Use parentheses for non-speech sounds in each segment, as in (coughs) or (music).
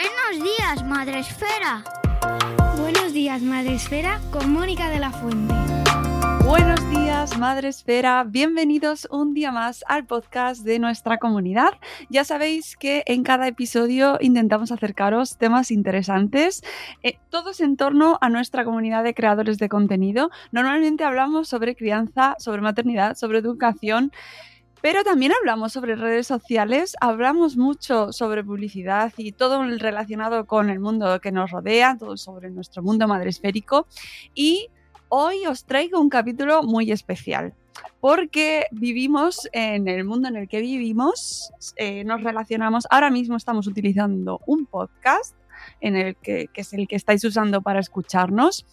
Buenos días, Madre Esfera. Buenos días, Madre Esfera, con Mónica de la Fuente. Buenos días, Madre Esfera. Bienvenidos un día más al podcast de nuestra comunidad. Ya sabéis que en cada episodio intentamos acercaros temas interesantes, eh, todos en torno a nuestra comunidad de creadores de contenido. Normalmente hablamos sobre crianza, sobre maternidad, sobre educación. Pero también hablamos sobre redes sociales, hablamos mucho sobre publicidad y todo relacionado con el mundo que nos rodea, todo sobre nuestro mundo madresférico. Y hoy os traigo un capítulo muy especial porque vivimos en el mundo en el que vivimos, eh, nos relacionamos, ahora mismo estamos utilizando un podcast en el que, es el que estáis usando para escucharnos.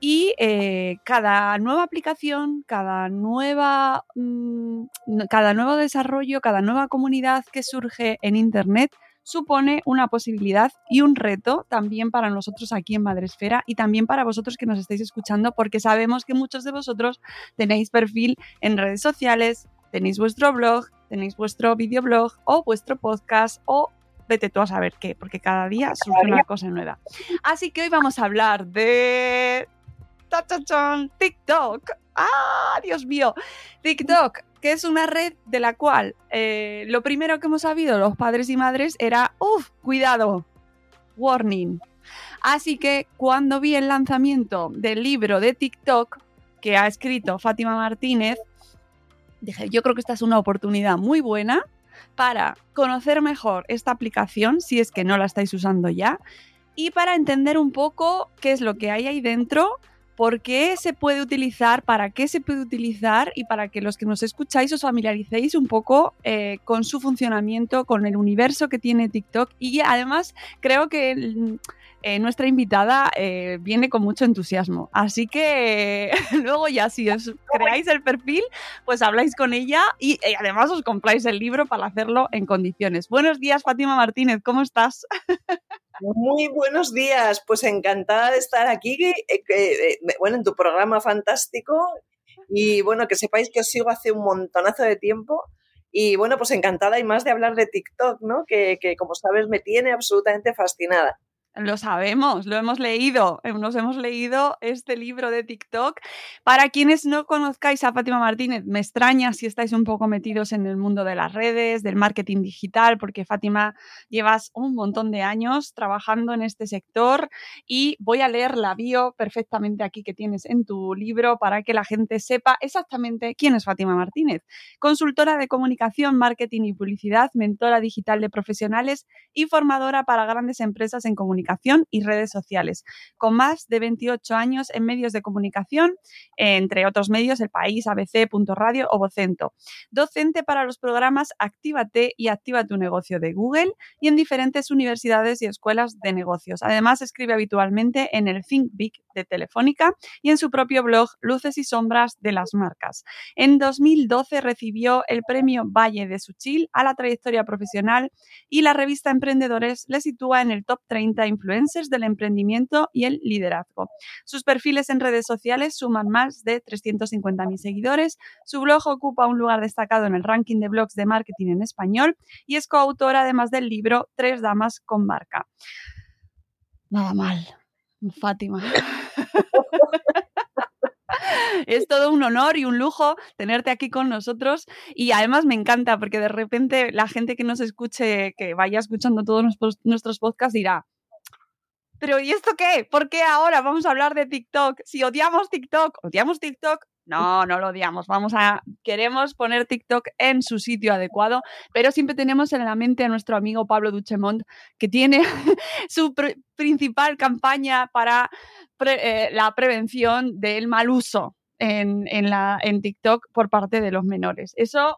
Y eh, cada nueva aplicación, cada, nueva, mm, cada nuevo desarrollo, cada nueva comunidad que surge en Internet supone una posibilidad y un reto también para nosotros aquí en Madresfera y también para vosotros que nos estáis escuchando porque sabemos que muchos de vosotros tenéis perfil en redes sociales, tenéis vuestro blog, tenéis vuestro videoblog o vuestro podcast o vete tú a saber qué, porque cada día surge una cosa nueva. Así que hoy vamos a hablar de TikTok. ¡Ah, Dios mío! TikTok, que es una red de la cual eh, lo primero que hemos sabido los padres y madres era, uff, cuidado, warning. Así que cuando vi el lanzamiento del libro de TikTok que ha escrito Fátima Martínez, dije, yo creo que esta es una oportunidad muy buena para conocer mejor esta aplicación, si es que no la estáis usando ya, y para entender un poco qué es lo que hay ahí dentro por qué se puede utilizar, para qué se puede utilizar y para que los que nos escucháis os familiaricéis un poco eh, con su funcionamiento, con el universo que tiene TikTok. Y además creo que... Eh, nuestra invitada eh, viene con mucho entusiasmo. Así que (laughs) luego ya si os creáis el perfil, pues habláis con ella y, y, además os compráis el libro para hacerlo en condiciones. Buenos días, Fátima Martínez, ¿cómo estás? Muy buenos días, pues encantada de estar aquí, eh, eh, bueno, en tu programa fantástico y bueno, que sepáis que os sigo hace un montonazo de tiempo y bueno, pues encantada y más de hablar de TikTok, ¿no? Que como sabes me tiene absolutamente fascinada. Lo sabemos, lo hemos leído, eh, nos hemos leído este libro de TikTok. Para quienes no conozcáis a Fátima Martínez, me extraña si estáis un poco metidos en el mundo de las redes, del marketing digital, porque Fátima llevas un montón de años trabajando en este sector y voy a leer la bio perfectamente aquí que tienes en tu libro para que la gente sepa exactamente quién es Fátima Martínez. Consultora de comunicación, marketing y publicidad, mentora digital de profesionales y formadora para grandes empresas en comunicación y redes sociales, con más de 28 años en medios de comunicación, entre otros medios El País, ABC, Punto Radio o Vocento. Docente para los programas Actívate y Activa tu negocio de Google y en diferentes universidades y escuelas de negocios. Además, escribe habitualmente en el Think Big de Telefónica y en su propio blog Luces y Sombras de las Marcas. En 2012 recibió el premio Valle de Suchil a la trayectoria profesional y la revista Emprendedores le sitúa en el top 30 influencers del emprendimiento y el liderazgo. Sus perfiles en redes sociales suman más de 350.000 seguidores, su blog ocupa un lugar destacado en el ranking de blogs de marketing en español y es coautora además del libro Tres Damas con Marca. Nada mal, Fátima. (laughs) es todo un honor y un lujo tenerte aquí con nosotros y además me encanta porque de repente la gente que nos escuche, que vaya escuchando todos nuestros podcasts dirá, pero ¿y esto qué? ¿Por qué ahora vamos a hablar de TikTok? Si odiamos TikTok, odiamos TikTok. No, no lo odiamos. Vamos a queremos poner TikTok en su sitio adecuado, pero siempre tenemos en la mente a nuestro amigo Pablo Duchemont, que tiene (laughs) su principal campaña para eh, la prevención del mal uso en, en, la, en TikTok por parte de los menores. Eso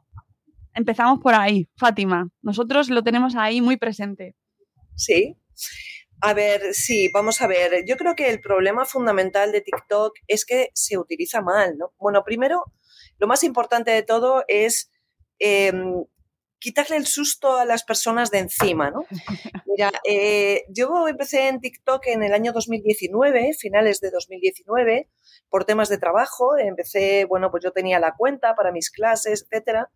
empezamos por ahí, Fátima. Nosotros lo tenemos ahí muy presente. Sí. A ver, sí, vamos a ver. Yo creo que el problema fundamental de TikTok es que se utiliza mal, ¿no? Bueno, primero, lo más importante de todo es em, quitarle el susto a las personas de encima, ¿no? (laughs) Mira, eh, yo empecé en TikTok en el año 2019, finales de 2019, por temas de trabajo. Empecé, bueno, pues yo tenía la cuenta para mis clases, etcétera.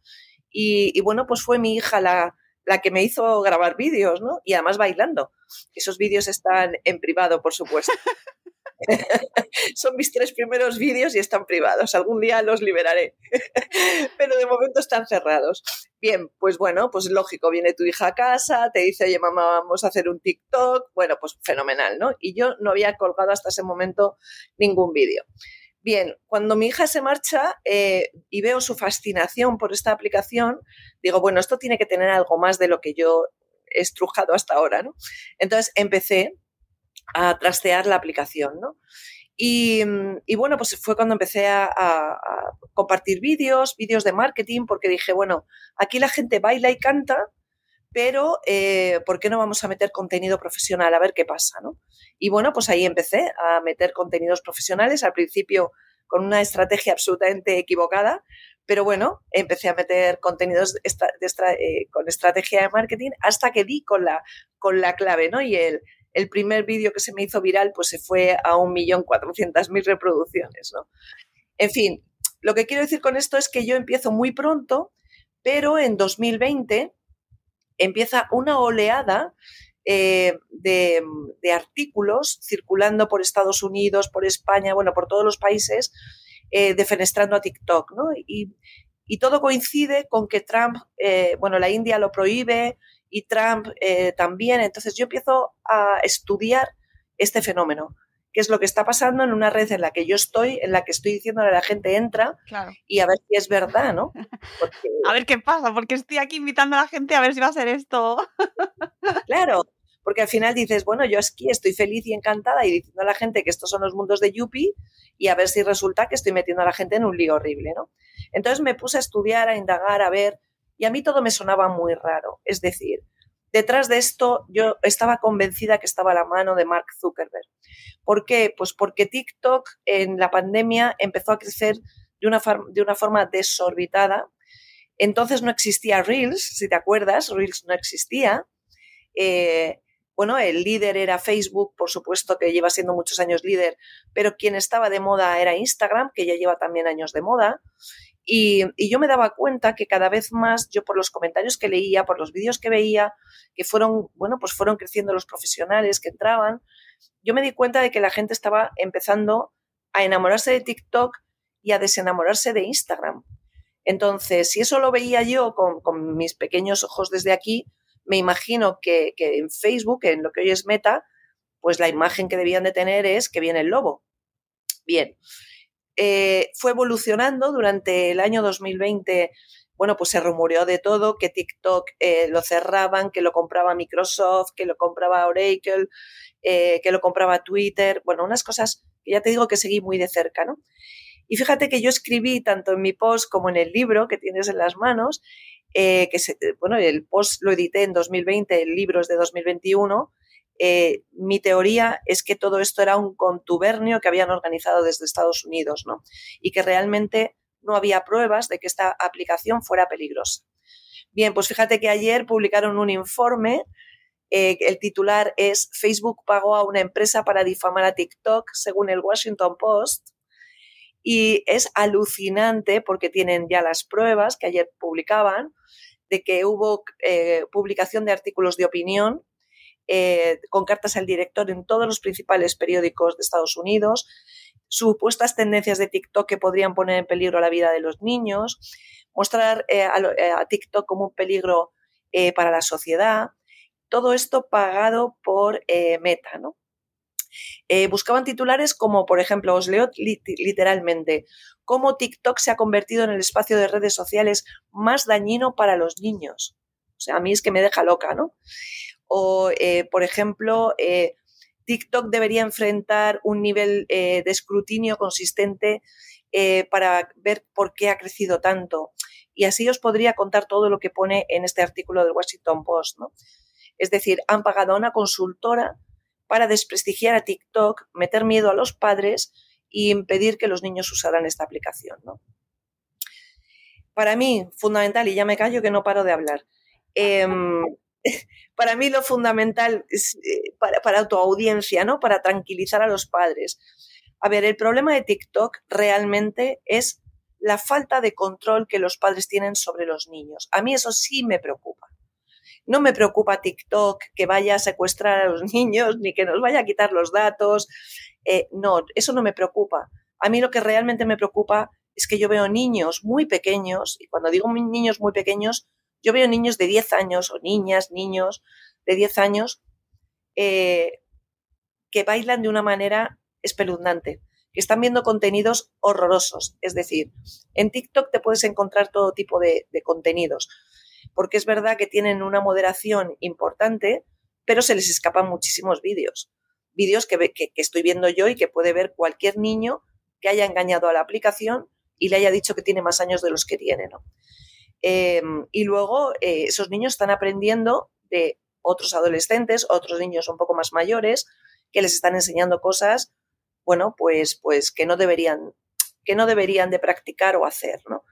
Y, y bueno, pues fue mi hija la, la que me hizo grabar vídeos, ¿no? Y además bailando. Esos vídeos están en privado, por supuesto. (laughs) Son mis tres primeros vídeos y están privados. Algún día los liberaré, pero de momento están cerrados. Bien, pues bueno, pues lógico, viene tu hija a casa, te dice, oye mamá, vamos a hacer un TikTok. Bueno, pues fenomenal, ¿no? Y yo no había colgado hasta ese momento ningún vídeo. Bien, cuando mi hija se marcha eh, y veo su fascinación por esta aplicación, digo, bueno, esto tiene que tener algo más de lo que yo he estrujado hasta ahora, ¿no? Entonces empecé a trastear la aplicación, ¿no? Y, bueno, pues fue cuando empecé a, compartir vídeos, vídeos de marketing, porque dije, bueno, aquí la gente baila y canta, pero eh, ¿por qué no vamos a meter contenido profesional? A ver qué pasa, ¿no? Y bueno, pues ahí empecé a meter contenidos profesionales, al principio con una estrategia absolutamente equivocada, pero bueno, empecé a meter contenidos eh, con estrategia de marketing hasta que di con la, con la clave, ¿no? Y el, el primer vídeo que se me hizo viral pues se fue a 1.400.000 reproducciones, ¿no? En fin, lo que quiero decir con esto es que yo empiezo muy pronto, pero en 2020 empieza una oleada eh, de, artículos circulando por Estados Unidos, por España, bueno, por todos los países, eh, defenestrando a TikTok, ¿no? Y, todo coincide con que Trump, eh, bueno, la India lo prohíbe, y Trump eh, también. Entonces yo empiezo a estudiar este fenómeno, qué es lo que está pasando en una red en la que yo estoy, en la que estoy diciendo a la gente entra y a ver si es verdad, ¿no? (laughs) A ver qué pasa, porque estoy aquí invitando a la gente a ver si va a ser esto. (laughs) claro, porque al final dices, bueno, yo aquí estoy feliz y encantada y diciendo a la gente que estos son los mundos de Yuppie y a ver si resulta que estoy metiendo a la gente en un lío horrible, ¿no? Entonces me puse a estudiar, a indagar, a ver y a mí todo me sonaba muy raro. Es decir, detrás de esto yo estaba convencida que estaba la mano de Mark Zuckerberg. ¿Por qué? Pues porque TikTok en la pandemia empezó a crecer de una, forma desorbitada. Entonces no existía Reels, si te acuerdas, Reels no existía. Eh, bueno, el líder era Facebook, por supuesto que lleva siendo muchos años líder, pero quien estaba de moda era Instagram, que ya lleva también años de moda. Y, yo me daba cuenta que cada vez más, yo por los comentarios que leía, por los vídeos que veía, que fueron, bueno, pues fueron creciendo los profesionales que entraban, yo me di cuenta de que la gente estaba empezando a enamorarse de TikTok y a desenamorarse de Instagram. Entonces, si eso lo veía yo con, mis pequeños ojos desde aquí, me imagino que, que, en Facebook, en lo que hoy es Meta, pues la imagen que debían de tener es que viene el lobo. Bien, eh, fue evolucionando durante el año 2020. Bueno, pues se rumoreó de todo, que TikTok eh, lo cerraban, que lo compraba Microsoft, que lo compraba Oracle, eh, que lo compraba Twitter. Bueno, unas cosas que ya te digo que seguí muy de cerca, ¿no? Y fíjate que yo escribí tanto en mi post como en el libro que tienes en las manos, que bueno, el post lo edité en 2020, el libro es de 2021, eh, mi teoría es que todo esto era un contubernio que habían organizado desde Estados Unidos, ¿no? Y que realmente no había pruebas de que esta aplicación fuera peligrosa. Bien, pues fíjate que ayer publicaron un informe. Eh, el titular es Facebook pagó a una empresa para difamar a TikTok, según el Washington Post. Y es alucinante porque tienen ya las pruebas que ayer publicaban de que hubo eh, publicación de artículos de opinión eh, con cartas al director en todos los principales periódicos de Estados Unidos, supuestas tendencias de TikTok que podrían poner en peligro la vida de los niños, mostrar eh, eh, a, TikTok como un peligro para la sociedad, todo esto pagado por Meta, ¿no? buscaban titulares como, por ejemplo, os leo literalmente, cómo TikTok se ha convertido en el espacio de redes sociales más dañino para los niños. O sea, a mí es que me deja loca, ¿no? O, eh, por ejemplo, eh, TikTok debería enfrentar un nivel eh, de escrutinio consistente para ver por qué ha crecido tanto. Y así os podría contar todo lo que pone en este artículo del Washington Post. ¿no? Es decir, han pagado a una consultora para desprestigiar a TikTok, meter miedo a los padres y impedir que los niños usaran esta aplicación. ¿no? Para mí, fundamental, y ya me callo que no paro de hablar, em, (laughs) para mí lo fundamental eh, para, tu audiencia, ¿no? Para tranquilizar a los padres. A ver, el problema de TikTok realmente es la falta de control que los padres tienen sobre los niños. A mí eso sí me preocupa. No me preocupa TikTok que vaya a secuestrar a los (laughs) niños ni que nos vaya a quitar los datos. Eh, no, eso no me preocupa. A mí lo que realmente me preocupa es que yo veo niños muy pequeños, y cuando digo niños muy pequeños, yo veo niños de 10 años o niñas, niños de 10 años eh, que bailan de una manera espeluznante, que están viendo contenidos horrorosos. Es decir, en TikTok te puedes encontrar todo tipo de, contenidos, porque es verdad que tienen una moderación importante, pero se les escapan muchísimos vídeos. Vídeos que, que, estoy viendo yo y que puede ver cualquier niño que haya engañado a la aplicación y le haya dicho que tiene más años de los que tiene. Em, y luego eh, esos niños están aprendiendo de otros adolescentes, otros niños un poco más mayores, que les están enseñando cosas, bueno, pues, pues que no deberían, que no deberían de practicar o hacer, ¿no?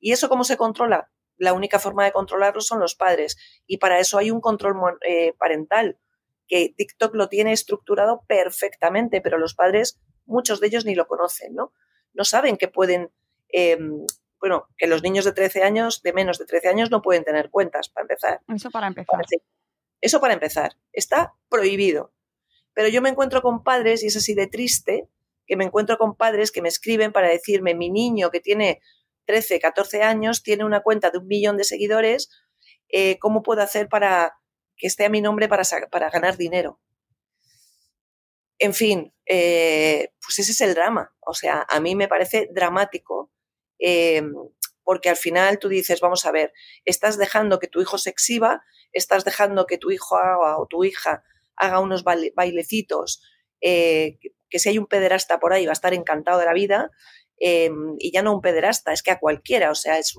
¿Y eso cómo se controla? La única forma de controlarlo son los padres. Y para eso hay un control eh, parental, que TikTok lo tiene estructurado perfectamente, pero los padres, muchos de ellos ni lo conocen, ¿no? No saben que pueden, em, bueno, que los niños de 13 años, de menos de 13 años, no pueden tener cuentas, para empezar. Eso para empezar. Eso para empezar. Está prohibido. Pero yo me encuentro con padres, y es así de triste, que me encuentro con padres que me escriben para decirme, mi niño que tiene 13, 14 años, tiene una cuenta de un millón de seguidores, eh, ¿cómo puedo hacer para que esté a mi nombre para, para ganar dinero? En fin, eh, pues ese es el drama. O sea, a mí me parece dramático eh, porque al final tú dices, vamos a ver, estás dejando que tu hijo se exhiba, estás dejando que tu hijo o tu hija haga unos bailecitos, eh, que si hay un pederasta por ahí va a estar encantado de la vida, em, y ya no un pederasta, es que a cualquiera, o sea, es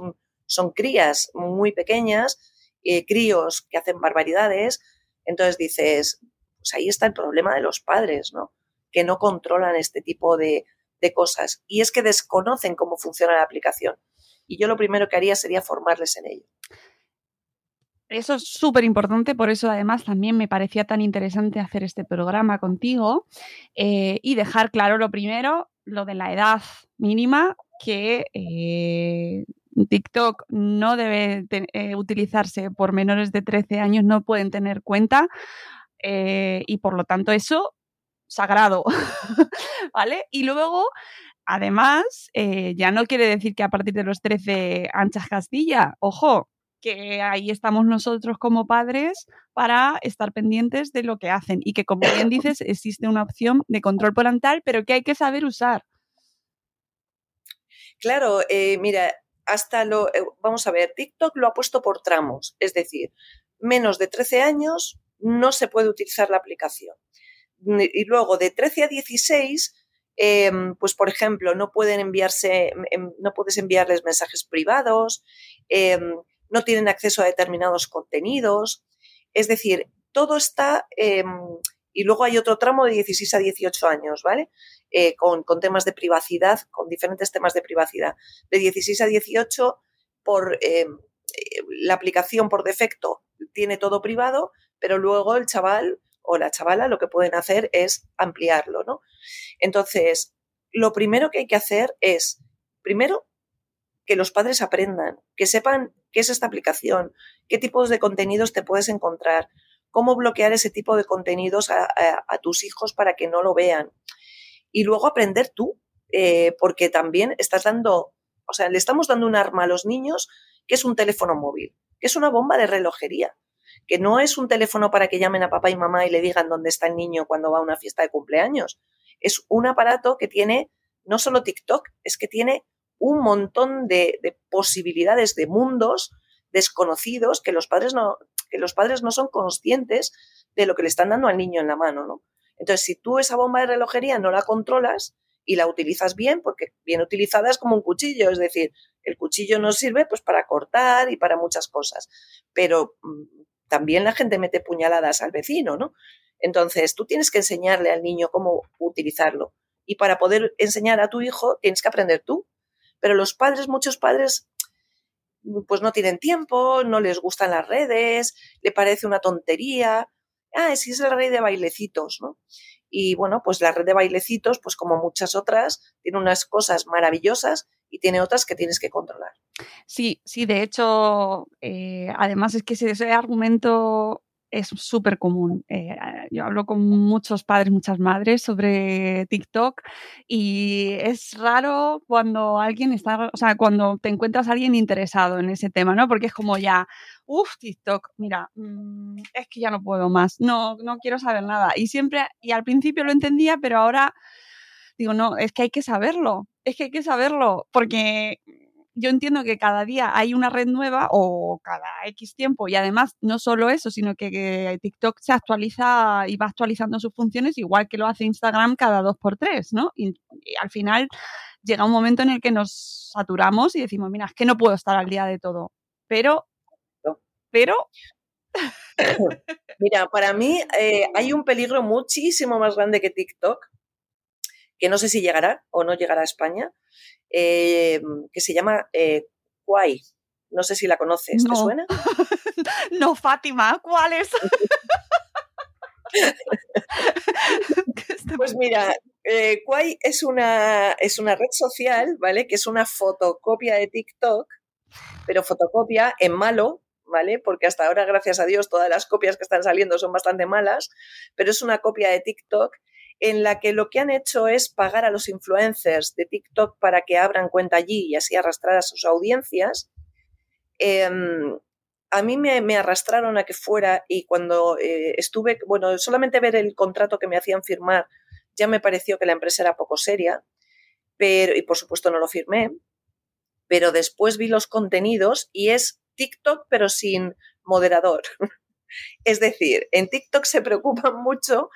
son crías muy pequeñas, eh, críos que hacen barbaridades, entonces dices, pues ahí está el problema de los padres, ¿no? Que no controlan este tipo de, de cosas. Y es que desconocen cómo funciona la aplicación. Y yo lo primero que haría sería formarles en ello. Eso es súper importante, por eso además también me parecía tan interesante hacer este programa contigo eh, y dejar claro lo primero, lo de la edad mínima, que eh, TikTok no debe eh, utilizarse por menores de 13 años, no pueden tener cuenta y por lo tanto eso, sagrado, (laughs) ¿vale? Y luego Además, ya no quiere decir que a partir de los 13 anchas Castilla, ojo, que ahí estamos nosotros como padres para estar pendientes de lo que hacen y que, como bien (laughs) dices, existe una opción de control parental, pero que hay que saber usar. Claro, eh, mira, hasta lo, eh, vamos a ver, TikTok lo ha puesto por tramos, es decir, menos de 13 años no se puede utilizar la aplicación. Y luego de 13 a 16, em, pues por ejemplo, no pueden enviarse, em, no puedes enviarles mensajes privados, em, no tienen acceso a determinados contenidos. Es decir, todo está... Em, y luego hay otro tramo de 16 a 18 años, ¿vale? Eh, con, temas de privacidad, con diferentes temas de privacidad. De 16 a 18, por em, eh, la aplicación por defecto tiene todo privado, pero luego el chaval o la chavala lo que pueden hacer es ampliarlo, ¿no? Entonces, lo primero que hay que hacer es, primero, que los padres aprendan, que sepan qué es esta aplicación, qué tipos de contenidos te puedes encontrar, cómo bloquear ese tipo de contenidos a, tus hijos para que no lo vean. Y luego aprender tú, eh, porque también estás dando, o sea, le estamos dando un arma a los niños que es un teléfono móvil, que es una bomba de relojería, que no es un teléfono para que llamen a papá y mamá y le digan dónde está el niño cuando va a una fiesta de cumpleaños. Es un aparato que tiene no solo TikTok, es que tiene un montón de, posibilidades de mundos desconocidos que los padres no, que los padres no son conscientes de lo que le están dando al niño en la mano, ¿no? Entonces, si tú esa bomba de relojería no la controlas y la utilizas bien, porque bien utilizada es como un cuchillo, es decir, el cuchillo nos sirve pues para cortar y para muchas cosas, pero mm, también la gente mete puñaladas al vecino, ¿no? Entonces, tú tienes que enseñarle al niño cómo utilizarlo. Y para poder enseñar a tu hijo, tienes que aprender tú. Pero los padres, muchos padres, pues no tienen tiempo, no les gustan las redes, le parece una tontería. Ah, sí es la red de bailecitos, ¿no? Y bueno, pues la red de bailecitos, pues como muchas otras, tiene unas cosas maravillosas y tiene otras que tienes que controlar. Sí, sí, de hecho, eh, además es que ese argumento es súper común. Eh, yo hablo con muchos padres, muchas madres sobre TikTok y es raro cuando alguien está, o sea, cuando te encuentras a alguien interesado en ese tema, ¿no? Porque es como ya, uff, TikTok, mira, mm, es que ya no puedo más, no, no quiero saber nada. Y siempre, y al principio lo entendía, pero ahora digo, no, es que hay que saberlo, es que hay que saberlo, porque yo entiendo que cada día hay una red nueva o cada X tiempo y además no solo eso, sino que, TikTok se actualiza y va actualizando sus funciones igual que lo hace Instagram cada dos por tres, ¿no? Y, al final llega un momento en el que nos saturamos y decimos, mira, es que no puedo estar al día de todo. Pero, pero... (laughs) Mira, para mí eh, hay un peligro muchísimo más grande que TikTok, que no sé si llegará o no llegará a España, eh, que se llama eh, No sé si la conoces, ¿te suena? (laughs) no, Fátima, ¿cuál es? pues mira, eh, es una, es una red social, ¿vale? Que es una fotocopia de TikTok, pero fotocopia en malo, ¿vale? Porque hasta ahora, gracias a Dios, todas las copias que están saliendo son bastante malas, pero es una copia de TikTok en la que lo que han hecho es pagar a los influencers de TikTok para que abran cuenta allí y así arrastrar a sus audiencias. Em, a mí me, arrastraron a que fuera y cuando eh, estuve, bueno, solamente ver el contrato que me hacían firmar ya me pareció que la empresa era poco seria, pero, y por supuesto no lo firmé, pero después vi los contenidos y es TikTok pero sin moderador. (laughs) Es decir, en TikTok se preocupan mucho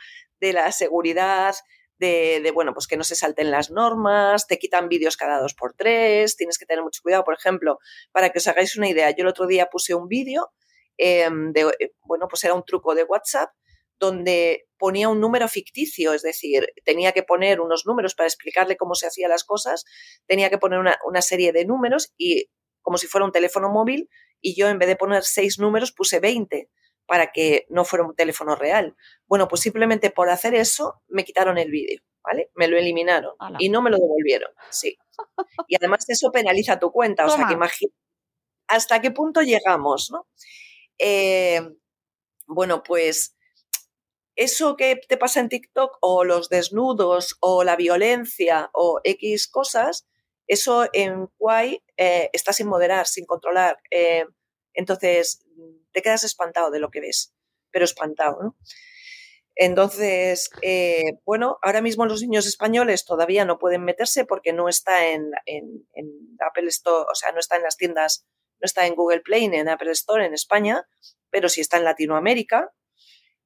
de la seguridad, de, bueno, pues que no se salten las normas, te quitan vídeos cada dos por tres, tienes que tener mucho cuidado. Por ejemplo, para que os hagáis una idea, yo el otro día puse un vídeo em, de, eh, bueno, pues era un truco de WhatsApp donde ponía un número ficticio, es decir, tenía que poner unos números para explicarle cómo se hacían las cosas, tenía que poner una, una serie de números y como si fuera un teléfono móvil y yo en vez de poner seis números puse 20 para que no fuera un teléfono real. Bueno, pues simplemente por hacer eso me quitaron el vídeo, ¿vale? Me lo eliminaron y no me lo devolvieron, sí. (laughs) Y además eso penaliza tu cuenta, o sea que imagina hasta qué punto llegamos, ¿no? Eh, bueno, pues eso que te pasa en TikTok o los desnudos o la violencia o X cosas, eso en Kwai eh, está sin moderar, sin controlar. Eh, entonces, te quedas espantado de lo que ves, pero espantado, ¿no? Entonces, eh, bueno, ahora mismo los niños españoles todavía no pueden meterse porque no está en, Apple Store, o sea, no está en las tiendas, no está en Google Play ni en Apple Store en España, pero sí está en Latinoamérica.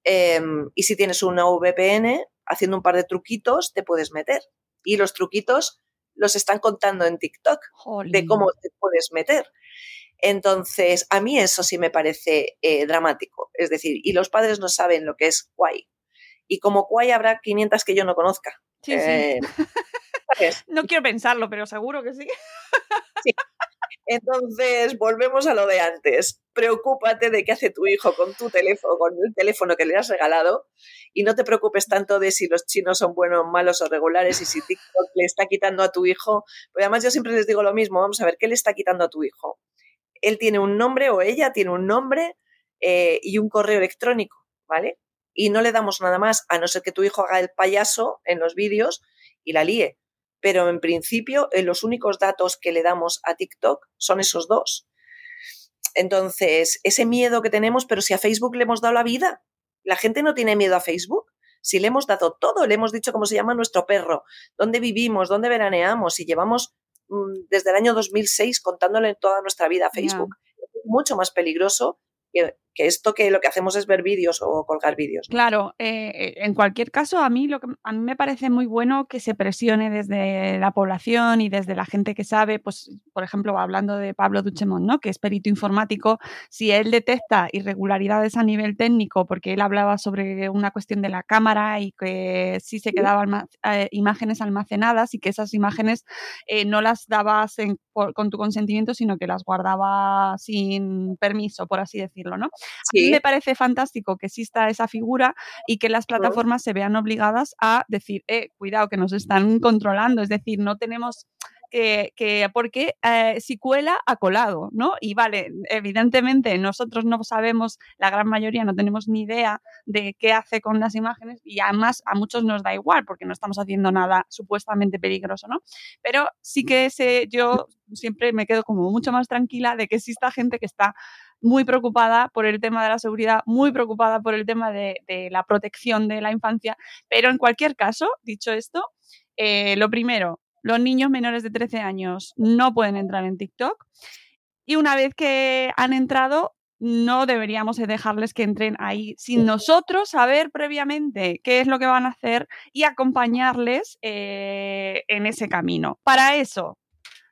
Em, y si tienes una VPN, haciendo un par de truquitos, te puedes meter. Y los truquitos los están contando en TikTok de cómo te puedes meter. Entonces, a mí eso sí me parece eh, dramático. Es decir, y los padres no saben lo que es Kwai. Y como Kwai habrá 500 que yo no conozca. Eh, (laughs) no quiero pensarlo, pero seguro que sí. (laughs) sí. Entonces, volvemos a lo de antes. Preocúpate de qué hace tu hijo con tu teléfono, con el teléfono que le has regalado, y no te preocupes tanto de si los chinos son buenos, malos o regulares y si TikTok le está quitando a tu hijo. Pero además yo siempre les digo lo mismo, vamos a ver, ¿qué le está quitando a tu hijo? Él tiene un nombre o ella tiene un nombre eh, y un correo electrónico, ¿vale? Y no le damos nada más, a no ser que tu hijo haga el payaso en los vídeos y la líe. Pero en principio, eh, los únicos datos que le damos a TikTok son esos dos. Entonces, ese miedo que tenemos, pero si a Facebook le hemos dado la vida, la gente no tiene miedo a Facebook. Si le hemos dado todo, le hemos dicho cómo se llama nuestro perro, dónde vivimos, dónde veraneamos, y llevamos desde el año 2006 contándole toda nuestra vida a Facebook. Es mucho más peligroso que, esto que lo que hacemos es ver vídeos o colgar vídeos. Claro, eh, eh, en cualquier caso, a mí, lo que, a mí me parece muy bueno que se presione desde la población y desde la gente que sabe, pues, por ejemplo, hablando de Pablo Duchemont, ¿no? que es perito informático, si él detecta irregularidades a nivel técnico, porque él hablaba sobre una cuestión de la cámara y que sí se quedaban eh, imágenes almacenadas y que esas imágenes no las dabas con tu consentimiento, sino que las guardaba sin permiso, por así decirlo, ¿no? A mí me parece fantástico que exista esa figura y que las plataformas se vean obligadas a decir, eh, cuidado, que nos están controlando. Es decir, no tenemos que, que porque eh, si cuela, ha colado, ¿no? Y vale, evidentemente nosotros no sabemos, la gran mayoría no tenemos ni idea de qué hace con las imágenes y además a muchos nos da igual porque no estamos haciendo nada supuestamente peligroso, ¿no? Pero sí que sé, yo siempre me quedo como mucho más tranquila de que exista gente que está muy preocupada por el tema de la seguridad, muy preocupada por el tema de, la protección de la infancia, pero en cualquier caso, dicho esto, eh, lo primero, los niños menores de 13 años no pueden entrar en TikTok y una vez que han entrado, no deberíamos dejarles que entren ahí sin nosotros saber previamente qué es lo que van a hacer y acompañarles eh, en ese camino. Para eso,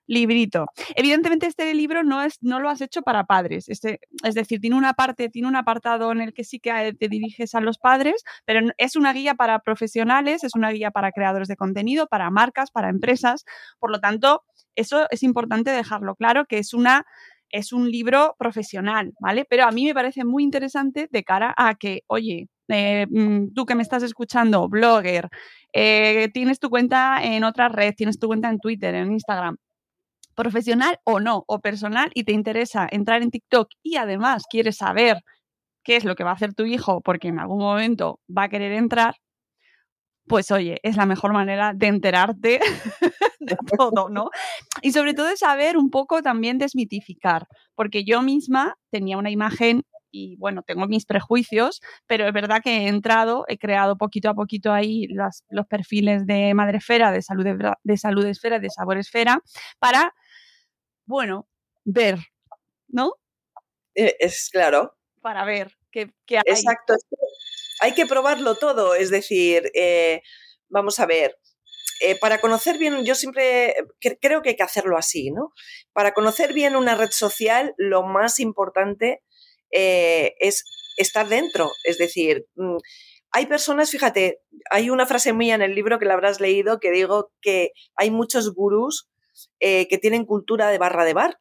librito. Evidentemente este libro no, es, no lo has hecho para padres, este, es decir, tiene una parte, tiene un apartado en el que sí que te diriges a los padres, pero es una guía para profesionales, es una guía para creadores de contenido, para marcas, para empresas, por lo tanto, eso es importante dejarlo claro, que es una es un libro profesional, ¿vale? Pero a mí me parece muy interesante de cara a que, oye, eh, mm, tú que me estás escuchando, blogger, eh, tienes tu cuenta en otra red, tienes tu cuenta en Twitter, en Instagram, profesional o no, o personal, y te interesa entrar en TikTok y además quieres saber qué es lo que va a hacer tu hijo porque en algún momento va a querer entrar, pues oye, es la mejor manera de enterarte (laughs) de todo, ¿no? Y sobre todo de saber un poco también desmitificar, porque yo misma tenía una imagen y bueno, tengo mis prejuicios, pero es verdad que he entrado, he creado poquito a poquito ahí los perfiles de Madresfera, de Salud, de Salud Esfera, de Sabor Esfera, para bueno, ver, ¿no? Eh, es claro. Para ver qué, hay. Exacto. Hay que probarlo todo, es decir, eh, vamos a ver. Eh, para conocer bien, yo siempre creo que hay que hacerlo así, ¿no? Para conocer bien una red social, lo más importante es estar dentro. Es decir, mm, hay personas, fíjate, hay una frase mía en el libro que la habrás leído que digo que hay muchos gurús eh, que tienen cultura de barra de bar.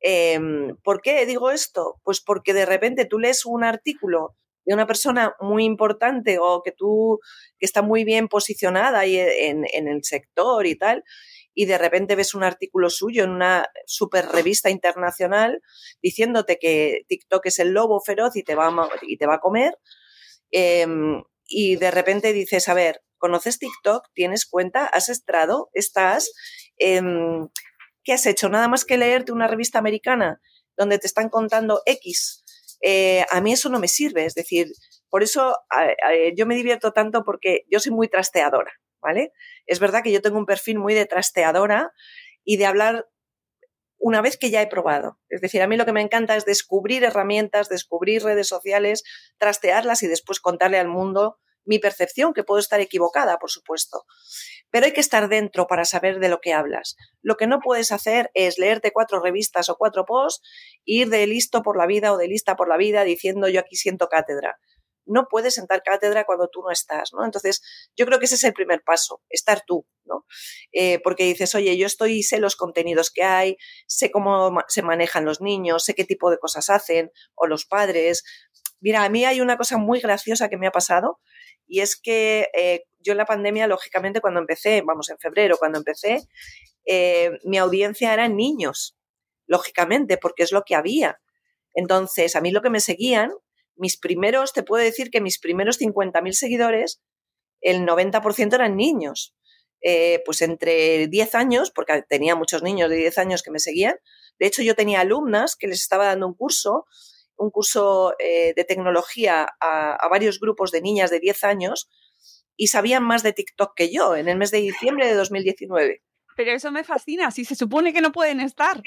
Em, ¿Por qué digo esto? Pues porque de repente tú lees un artículo de una persona muy importante o que tú, que está muy bien posicionada ahí en, el sector y tal, y de repente ves un artículo suyo en una super revista internacional diciéndote que TikTok es el lobo feroz y te va a, y te va a comer, em, y de repente dices, a ver, ¿conoces TikTok? ¿Tienes cuenta? ¿Has estrado? ¿Estás? Em, ¿qué has hecho? Nada más que leerte una revista americana donde te están contando X. Eh, a mí eso no me sirve, es decir, por eso yo me divierto tanto porque yo soy muy trasteadora, ¿vale? Es verdad que yo tengo un perfil muy de trasteadora y de hablar una vez que ya he probado. Es decir, a mí lo que me encanta es descubrir herramientas, descubrir redes sociales, trastearlas y después contarle al mundo mi percepción, que puedo estar equivocada, por supuesto. Pero hay que estar dentro para saber de lo que hablas. Lo que no puedes hacer es leerte cuatro revistas o cuatro posts, ir de listo por la vida o de lista por la vida diciendo yo aquí siento cátedra. No puedes sentar cátedra cuando tú no estás, ¿no? Entonces, yo creo que ese es el primer paso, estar tú, ¿no? Eh, porque dices, oye, yo estoy, sé los contenidos que hay, sé cómo se manejan los niños, sé qué tipo de cosas hacen, o los padres. Mira, a mí hay una cosa muy graciosa que me ha pasado, y es que eh, yo en la pandemia, lógicamente, cuando empecé, vamos, en febrero, cuando empecé, eh, mi audiencia eran niños, lógicamente, porque es lo que había. Entonces, a mí lo que me seguían, mis primeros, te puedo decir que mis primeros 50.000 seguidores, el 90% eran niños. Eh, pues entre 10 años, porque tenía muchos niños de 10 años que me seguían. De hecho, yo tenía alumnas que les estaba dando un curso un curso eh, de tecnología a, varios grupos de niñas de 10 años y sabían más de TikTok que yo en el mes de diciembre de 2019. Pero eso me fascina, si se supone que no pueden estar.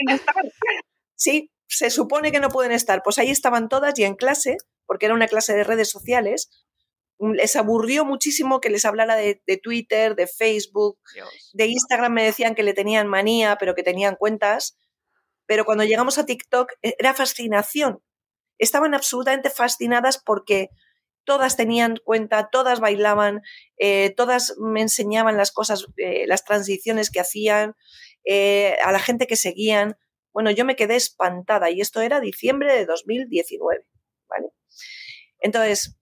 Sí, se supone que no pueden estar. Pues ahí estaban todas y en clase, porque era una clase de redes sociales, mm, les aburrió muchísimo que les hablara de, Twitter, de Facebook, de Instagram me decían que le tenían manía, pero que tenían cuentas. Pero cuando llegamos a TikTok e, era fascinación, estaban absolutamente fascinadas porque todas tenían cuenta, todas bailaban, eh, todas me enseñaban las cosas, eh, las transiciones que hacían, eh, a la gente que seguían. Bueno, yo me quedé espantada y esto era diciembre de 2019, ¿vale? Entonces,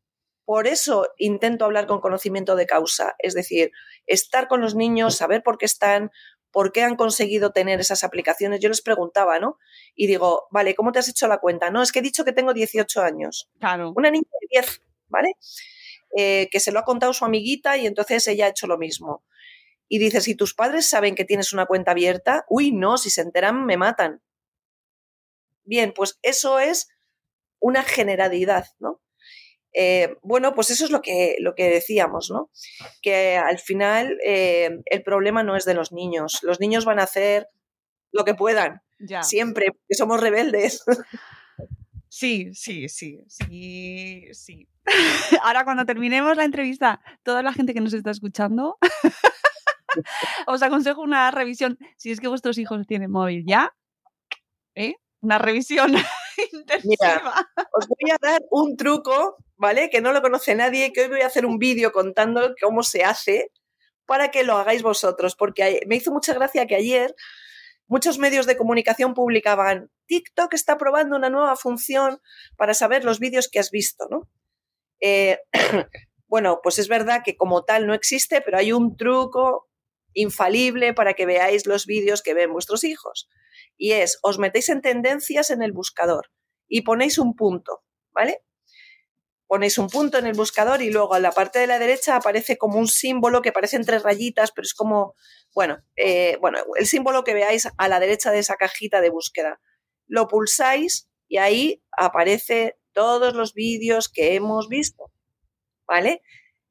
por eso intento hablar con conocimiento de causa, es decir, estar con los niños, saber por qué están, por qué han conseguido tener esas aplicaciones. Yo les preguntaba, ¿no? Y digo, vale, ¿cómo te has hecho la cuenta? No, es que he dicho que tengo 18 años. Claro. Una niña de 10, ¿vale? Eh, que se lo ha contado su amiguita y entonces ella ha hecho lo mismo. Y dice, si tus padres saben que tienes una cuenta abierta, uy, no, si se enteran me matan. Bien, pues eso es una generalidad, ¿no? Eh, bueno, pues eso es lo que, lo que decíamos, ¿no? Que al final eh, el problema no es de los niños. Los niños van a hacer lo que puedan, siempre, que somos rebeldes. (laughs) Sí, sí, sí, sí, sí. (laughs) Ahora cuando terminemos la entrevista, toda la gente que nos está escuchando, (laughs) os aconsejo una revisión, si es que vuestros hijos tienen móvil ya, ¿eh? una revisión intensiva. os voy a dar un truco, ¿vale? Que no lo conoce nadie, que hoy voy a hacer un vídeo contando cómo se hace para que lo hagáis vosotros, porque me hizo mucha gracia que ayer muchos medios de comunicación publicaban, TikTok está probando una nueva función para saber los vídeos que has visto, ¿no? Eh, (clears throat) bueno, pues es verdad que como tal no existe, pero hay un truco infalible para que veáis los vídeos que ven vuestros hijos. Y es, os metéis en tendencias en el buscador y ponéis un punto, ¿vale? Ponéis un punto en el buscador y luego a la parte de la derecha aparece como un símbolo que parecen tres rayitas, pero es como, bueno, eh, bueno, el símbolo que veáis a la derecha de esa cajita de búsqueda. Lo pulsáis y ahí aparece todos los vídeos que hemos visto, ¿vale?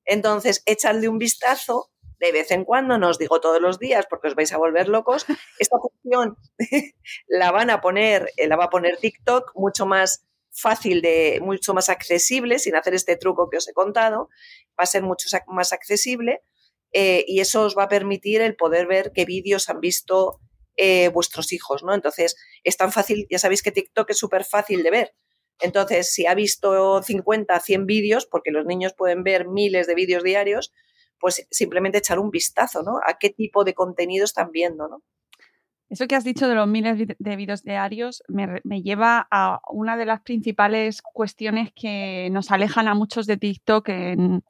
Entonces, echadle un vistazo de vez en cuando, no os digo todos los días porque os vais a volver locos. Esta (laughs) función (laughs) la van a poner, eh, la va a poner TikTok mucho más fácil de, mucho más accesible, sin hacer este truco que os he contado, va a ser mucho más accesible eh, y eso os va a permitir el poder ver qué vídeos han visto eh, vuestros hijos, ¿no? Entonces, es tan fácil, ya sabéis que TikTok es súper fácil de ver. Entonces, si ha visto 50, 100 vídeos, porque los niños pueden ver miles de vídeos diarios, pues simplemente echar un vistazo, ¿no? A qué tipo de contenido están viendo, ¿no? Eso que has dicho de los miles de vídeos diarios me, lleva a una de las principales cuestiones que nos alejan a muchos de TikTok de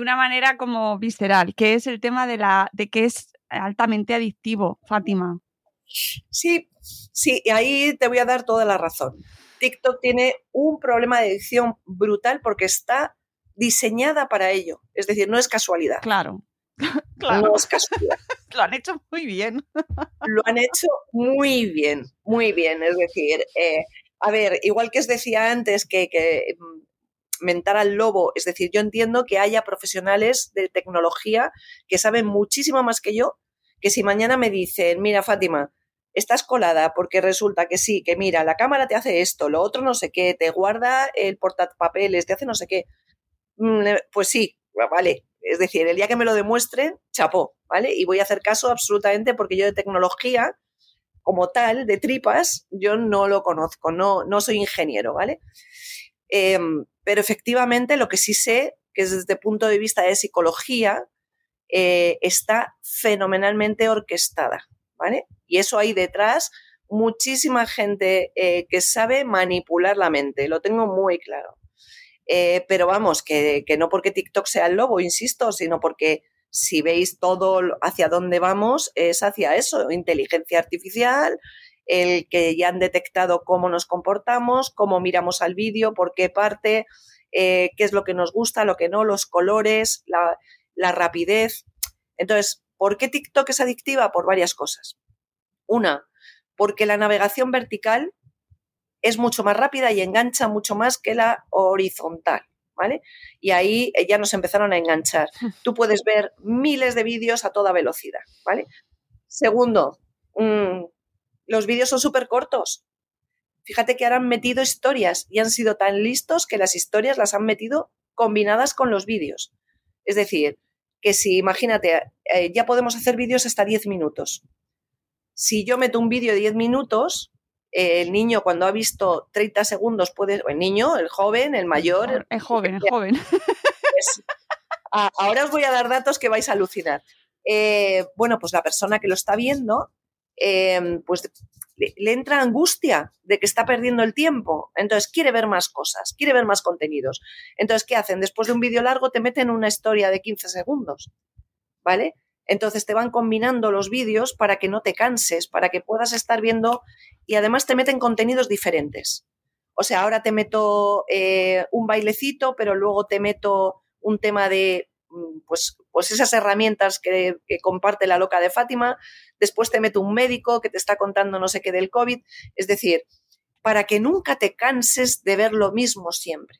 una manera como visceral, que es el tema de, la, de que es altamente adictivo, Fátima. Sí, sí, y ahí te voy a dar toda la razón. TikTok tiene un problema de adicción brutal porque está diseñada para ello. Es decir, no es casualidad. Claro. (laughs) claro. No es casualidad. (laughs) Lo han hecho muy bien. (laughs) Lo han hecho muy bien, muy bien. Es decir, eh, a ver, igual que os decía antes que, que mm, mentar al lobo, es decir, yo entiendo que haya profesionales de tecnología que saben muchísimo más que yo, que si mañana me dicen, mira Fátima, estás colada porque resulta que sí, que mira, la cámara te hace esto, lo otro no sé qué, te guarda el portapapeles, te hace no sé qué, mm, eh, pues sí, vale, es decir, el día que me lo demuestren, chapó, ¿vale? Y voy a hacer caso absolutamente porque yo de tecnología, como tal, de tripas, yo no lo conozco, no, no soy ingeniero, ¿vale? Em, pero efectivamente lo que sí sé, que desde el punto de vista de psicología, eh, está fenomenalmente orquestada, ¿vale? Y eso hay detrás muchísima gente eh, que sabe manipular la mente, lo tengo muy claro. Eh, pero vamos, que, no porque TikTok sea el lobo, insisto, sino porque si veis todo hacia dónde vamos, es hacia eso, inteligencia artificial, el que ya han detectado cómo nos comportamos, cómo miramos al vídeo, por qué parte, eh, qué es lo que nos gusta, lo que no, los colores, la, la rapidez. Entonces, ¿por qué TikTok es adictiva? Por varias cosas. Una, porque la navegación vertical es mucho más rápida y engancha mucho más que la horizontal. ¿Vale? Y ahí eh, ya nos empezaron a enganchar. (laughs) Tú puedes ver miles de vídeos a toda velocidad, ¿vale? Segundo, mm, los vídeos son súper cortos. Fíjate que ahora han metido historias y han sido tan listos que las historias las han metido combinadas con los vídeos. Es decir, que si, imagínate, eh, ya podemos hacer vídeos hasta 10 minutos. Si yo meto un vídeo de 10 minutos, el niño cuando ha visto 30 segundos puede, el niño, el joven, el mayor. El joven, el joven. Pues, ahora os voy a dar datos que vais a alucinar. Eh, bueno, pues la persona que lo está viendo, em, pues le, le, entra angustia de que está perdiendo el tiempo. Entonces quiere ver más cosas, quiere ver más contenidos. Entonces, ¿qué hacen? Después de un vídeo largo te meten una historia de 15 segundos. ¿Vale? Entonces te van combinando los vídeos para que no te canses, para que puedas estar viendo y además te meten contenidos diferentes. O sea, ahora te meto eh, un bailecito, pero luego te meto un tema de mm, pues, pues esas herramientas que, comparte la loca de Fátima, después te meto un médico que te está contando no sé qué del COVID, es decir, para que nunca te canses de ver lo mismo siempre.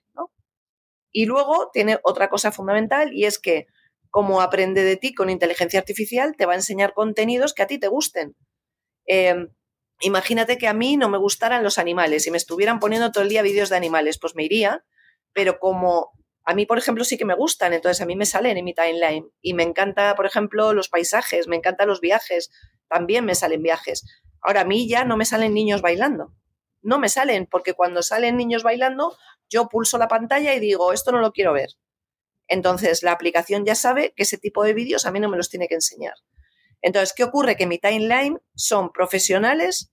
Y luego tiene otra cosa fundamental y es que como aprende de ti con inteligencia artificial, te va a enseñar contenidos que a ti te gusten. Eh, imagínate que a mí no me gustaran los animales y me estuvieran poniendo todo el día vídeos de animales, pues me iría, pero como a mí, por ejemplo, sí que me gustan, entonces a mí me salen en mi timeline y me encanta, por ejemplo, los paisajes, me encantan los viajes, también me salen viajes. Ahora a mí ya no me salen niños bailando, no me salen, porque cuando salen niños bailando, yo pulso la pantalla y digo, esto no lo quiero ver. Entonces, la aplicación ya sabe que ese tipo de vídeos a mí no me los tiene que enseñar. Entonces, ¿qué ocurre? Que mi timeline son profesionales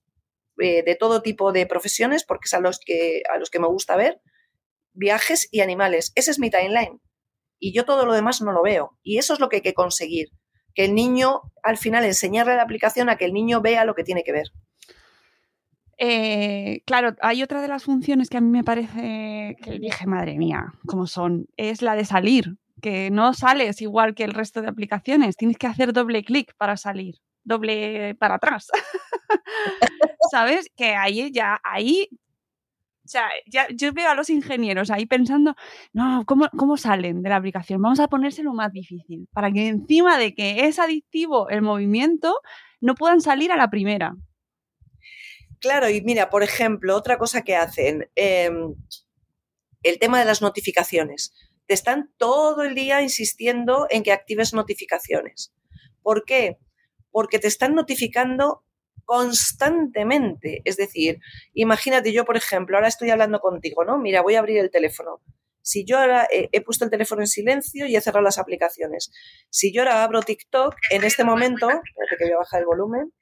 eh, de todo tipo de profesiones, porque es a los, que, a los que me gusta ver, viajes y animales. Ese es mi timeline. Y yo todo lo demás no lo veo. Y eso es lo que hay que conseguir. Que el niño, al final, enseñarle la aplicación a que el niño vea lo que tiene que ver. Eh, claro, hay otra de las funciones que a mí me parece que dije, madre mía, cómo son, es la de salir, que no sales igual que el resto de aplicaciones, tienes que hacer doble clic para salir, doble para atrás. (laughs) ¿Sabes? Que ahí ya, ahí, o sea, ya, yo veo a los ingenieros ahí pensando, no, ¿cómo, ¿cómo salen de la aplicación? Vamos a ponérselo más difícil, para que encima de que es adictivo el movimiento, no puedan salir a la primera. Claro, y mira, por ejemplo, otra cosa que hacen, eh, el tema de las notificaciones. Te están todo el día insistiendo en que actives notificaciones. ¿Por qué? Porque te están notificando constantemente. Es decir, imagínate yo, por ejemplo, ahora estoy hablando contigo, ¿no? Mira, voy a abrir el teléfono. Si yo ahora he, he puesto el teléfono en silencio y he cerrado las aplicaciones. Si yo ahora abro TikTok, en este momento, espérate que voy a bajar el volumen,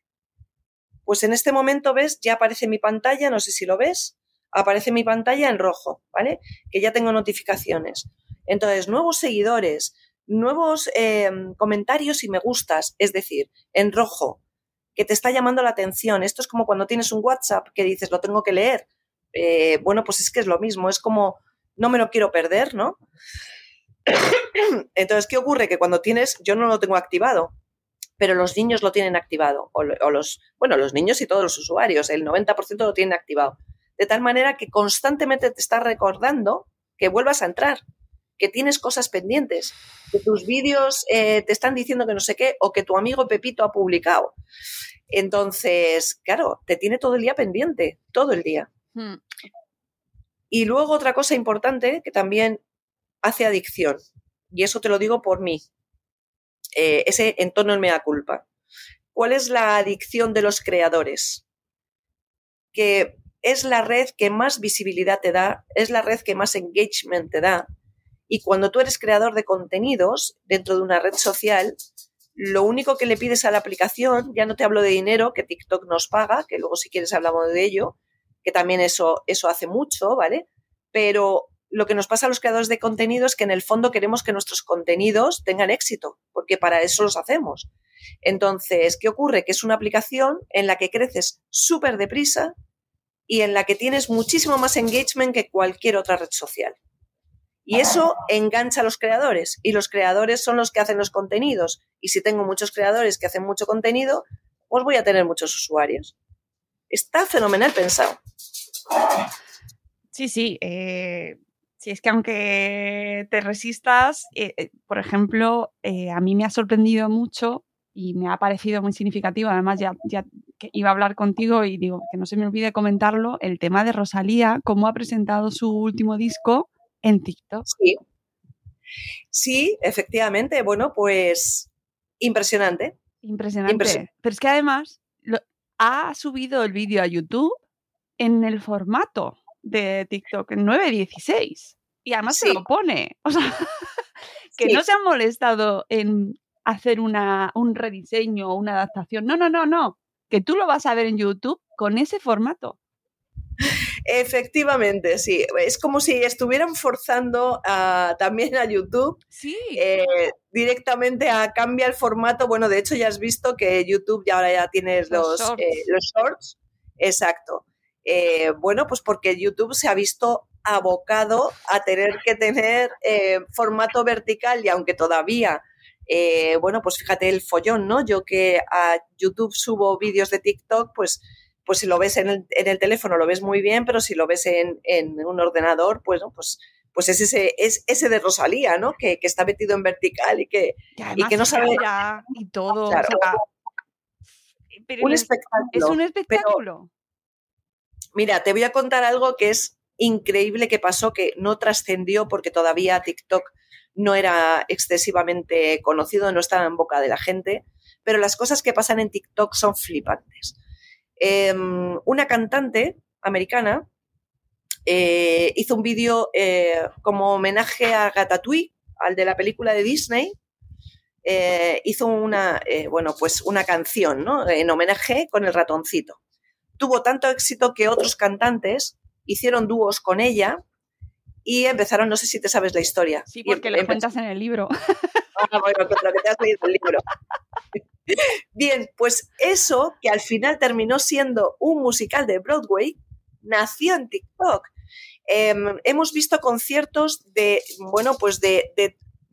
pues en este momento ves, ya aparece mi pantalla, no sé si lo ves, aparece mi pantalla en rojo, ¿vale? Que ya tengo notificaciones. Entonces, nuevos seguidores, nuevos eh, comentarios y me gustas, es decir, en rojo, que te está llamando la atención. Esto es como cuando tienes un WhatsApp que dices, lo tengo que leer. Eh, bueno, pues es que es lo mismo, es como, no me lo quiero perder, ¿no? (coughs) Entonces, ¿qué ocurre? Que cuando tienes, yo no lo tengo activado, pero los niños lo tienen activado, o, o, los, bueno, los niños y todos los usuarios, el 90% lo tienen activado. De tal manera que constantemente te está recordando que vuelvas a entrar, que tienes cosas pendientes, que tus vídeos eh, te están diciendo que no sé qué, o que tu amigo Pepito ha publicado. Entonces, claro, te tiene todo el día pendiente, todo el día. Hmm. Y luego otra cosa importante que también hace adicción, y eso te lo digo por mí, eh, ese entorno en mea culpa. ¿Cuál es la adicción de los creadores? Que es la red que más visibilidad te da, es la red que más engagement te da. Y cuando tú eres creador de contenidos dentro de una red social, lo único que le pides a la aplicación, ya no te hablo de dinero, que TikTok nos paga, que luego si quieres hablamos de ello, que también eso, eso hace mucho, ¿vale? Pero lo que nos pasa a los creadores de contenido es que en el fondo queremos que nuestros contenidos tengan éxito, porque para eso los hacemos. Entonces, ¿qué ocurre? Que es una aplicación en la que creces súper deprisa y en la que tienes muchísimo más engagement que cualquier otra red social. Y eso engancha a los creadores y los creadores son los que hacen los contenidos. Y si tengo muchos creadores que hacen mucho contenido, pues voy a tener muchos usuarios. Está fenomenal pensado. Sí, sí. Eh, Sí, es que aunque te resistas, eh, eh, por ejemplo, eh, a mí me ha sorprendido mucho y me ha parecido muy significativo, además ya, ya que iba a hablar contigo y digo que no se me olvide comentarlo, el tema de Rosalía, cómo ha presentado su último disco en TikTok. Sí, sí efectivamente, bueno, pues impresionante. Impresionante. Impresionante. Pero es que además lo, ha subido el vídeo a YouTube en el formato de TikTok en 9.16. Y además sí. se lo pone. O sea, (laughs) que sí. no se han molestado en hacer una, un rediseño o una adaptación. No, no, no, no. Que tú lo vas a ver en YouTube con ese formato. Efectivamente, sí. Es como si estuvieran forzando a, también a YouTube sí. eh, directamente a cambia el formato. Bueno, de hecho ya has visto que YouTube ya ahora ya tienes los, los, shorts. Eh, Exacto. Eh, bueno, pues porque YouTube se ha visto abocado a tener que tener eh, formato vertical y aunque todavía, bueno, pues fíjate el follón, ¿no? Yo que a YouTube subo vídeos de TikTok, pues pues si lo ves en el, teléfono lo ves muy bien, pero si lo ves en, un ordenador, pues, pues pues es ese, es ese de Rosalía, ¿no? Que, está metido en vertical y que, y, que no sabe. Y todo. un espectáculo. Es un espectáculo. mira, te voy a contar algo que es increíble que pasó, que no trascendió porque todavía TikTok no era excesivamente conocido, no estaba en boca de la gente, pero las cosas que pasan en TikTok son flipantes. Em, una cantante americana eh, hizo un vídeo eh, como homenaje a Gatatouille, al de la película de Disney. Eh, hizo una, bueno, pues una canción en homenaje con el ratoncito. Tuvo tanto éxito que otros cantantes hicieron dúos con ella y empezaron, no sé si te sabes la historia. Sí, porque lo cuentas en el libro. Ah, bueno, lo que te has leído el libro. Bien, pues eso, que al final terminó siendo un musical de Broadway, nació en TikTok. Em, hemos visto conciertos de, bueno, pues de,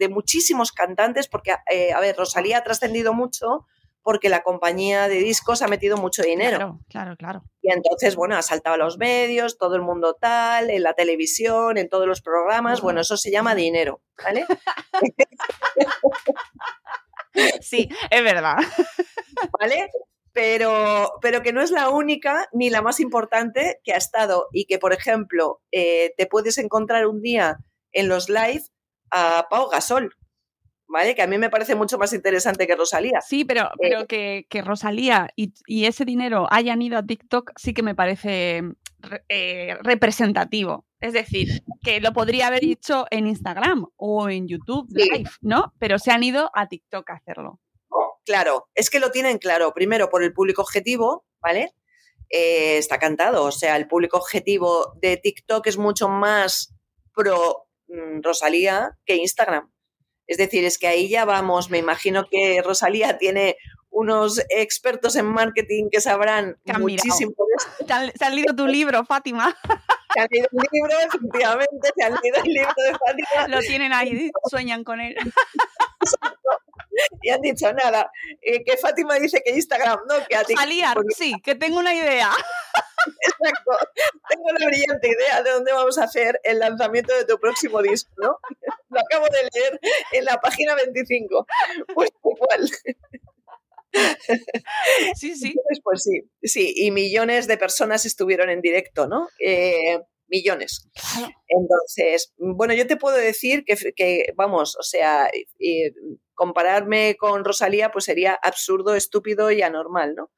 muchísimos cantantes, porque, eh, a ver, Rosalía ha trascendido mucho porque la compañía de discos ha metido mucho dinero. Claro, claro, claro. Y entonces, bueno, ha saltado a los medios, todo el mundo tal, en la televisión, en todos los programas. Bueno, eso se llama dinero, ¿vale? (laughs) sí, es verdad. ¿Vale? pero, pero que no es la única ni la más importante que ha estado y que, por ejemplo, eh, te puedes encontrar un día en los live a Pau Gasol, ¿vale? Que a mí me parece mucho más interesante que Rosalía. Sí, pero, eh, pero que, Rosalía y, ese dinero hayan ido a TikTok sí que me parece eh, representativo. Es decir, que lo podría haber dicho en Instagram o en YouTube Live, ¿no? Pero se han ido a TikTok a hacerlo. Claro, es que lo tienen claro, primero por el público objetivo, ¿vale? Eh, está cantado, o sea, el público objetivo de TikTok es mucho más pro mm, Rosalía que Instagram. Es decir, es que ahí ya vamos, me imagino que Rosalía tiene unos expertos en marketing que sabrán muchísimo de (laughs) Se han leído tu libro, Fátima. Se han leído el libro, efectivamente, se han leído el libro de Fátima. Lo tienen ahí, (laughs) sueñan con él. (laughs) y han dicho nada, eh, que Fátima dice que Instagram, no, que a ti. sí, que tengo una idea. (laughs) Exacto, tengo la brillante idea de dónde vamos a hacer el lanzamiento de tu próximo disco, ¿no? (laughs) Lo acabo de leer en la página 25. Pues igual. Sí, sí. pues sí, sí, y millones de personas estuvieron en directo, ¿no? Eh, millones. Entonces, bueno, yo te puedo decir que, que vamos, o sea, compararme con Rosalía pues sería absurdo, estúpido y anormal, ¿no?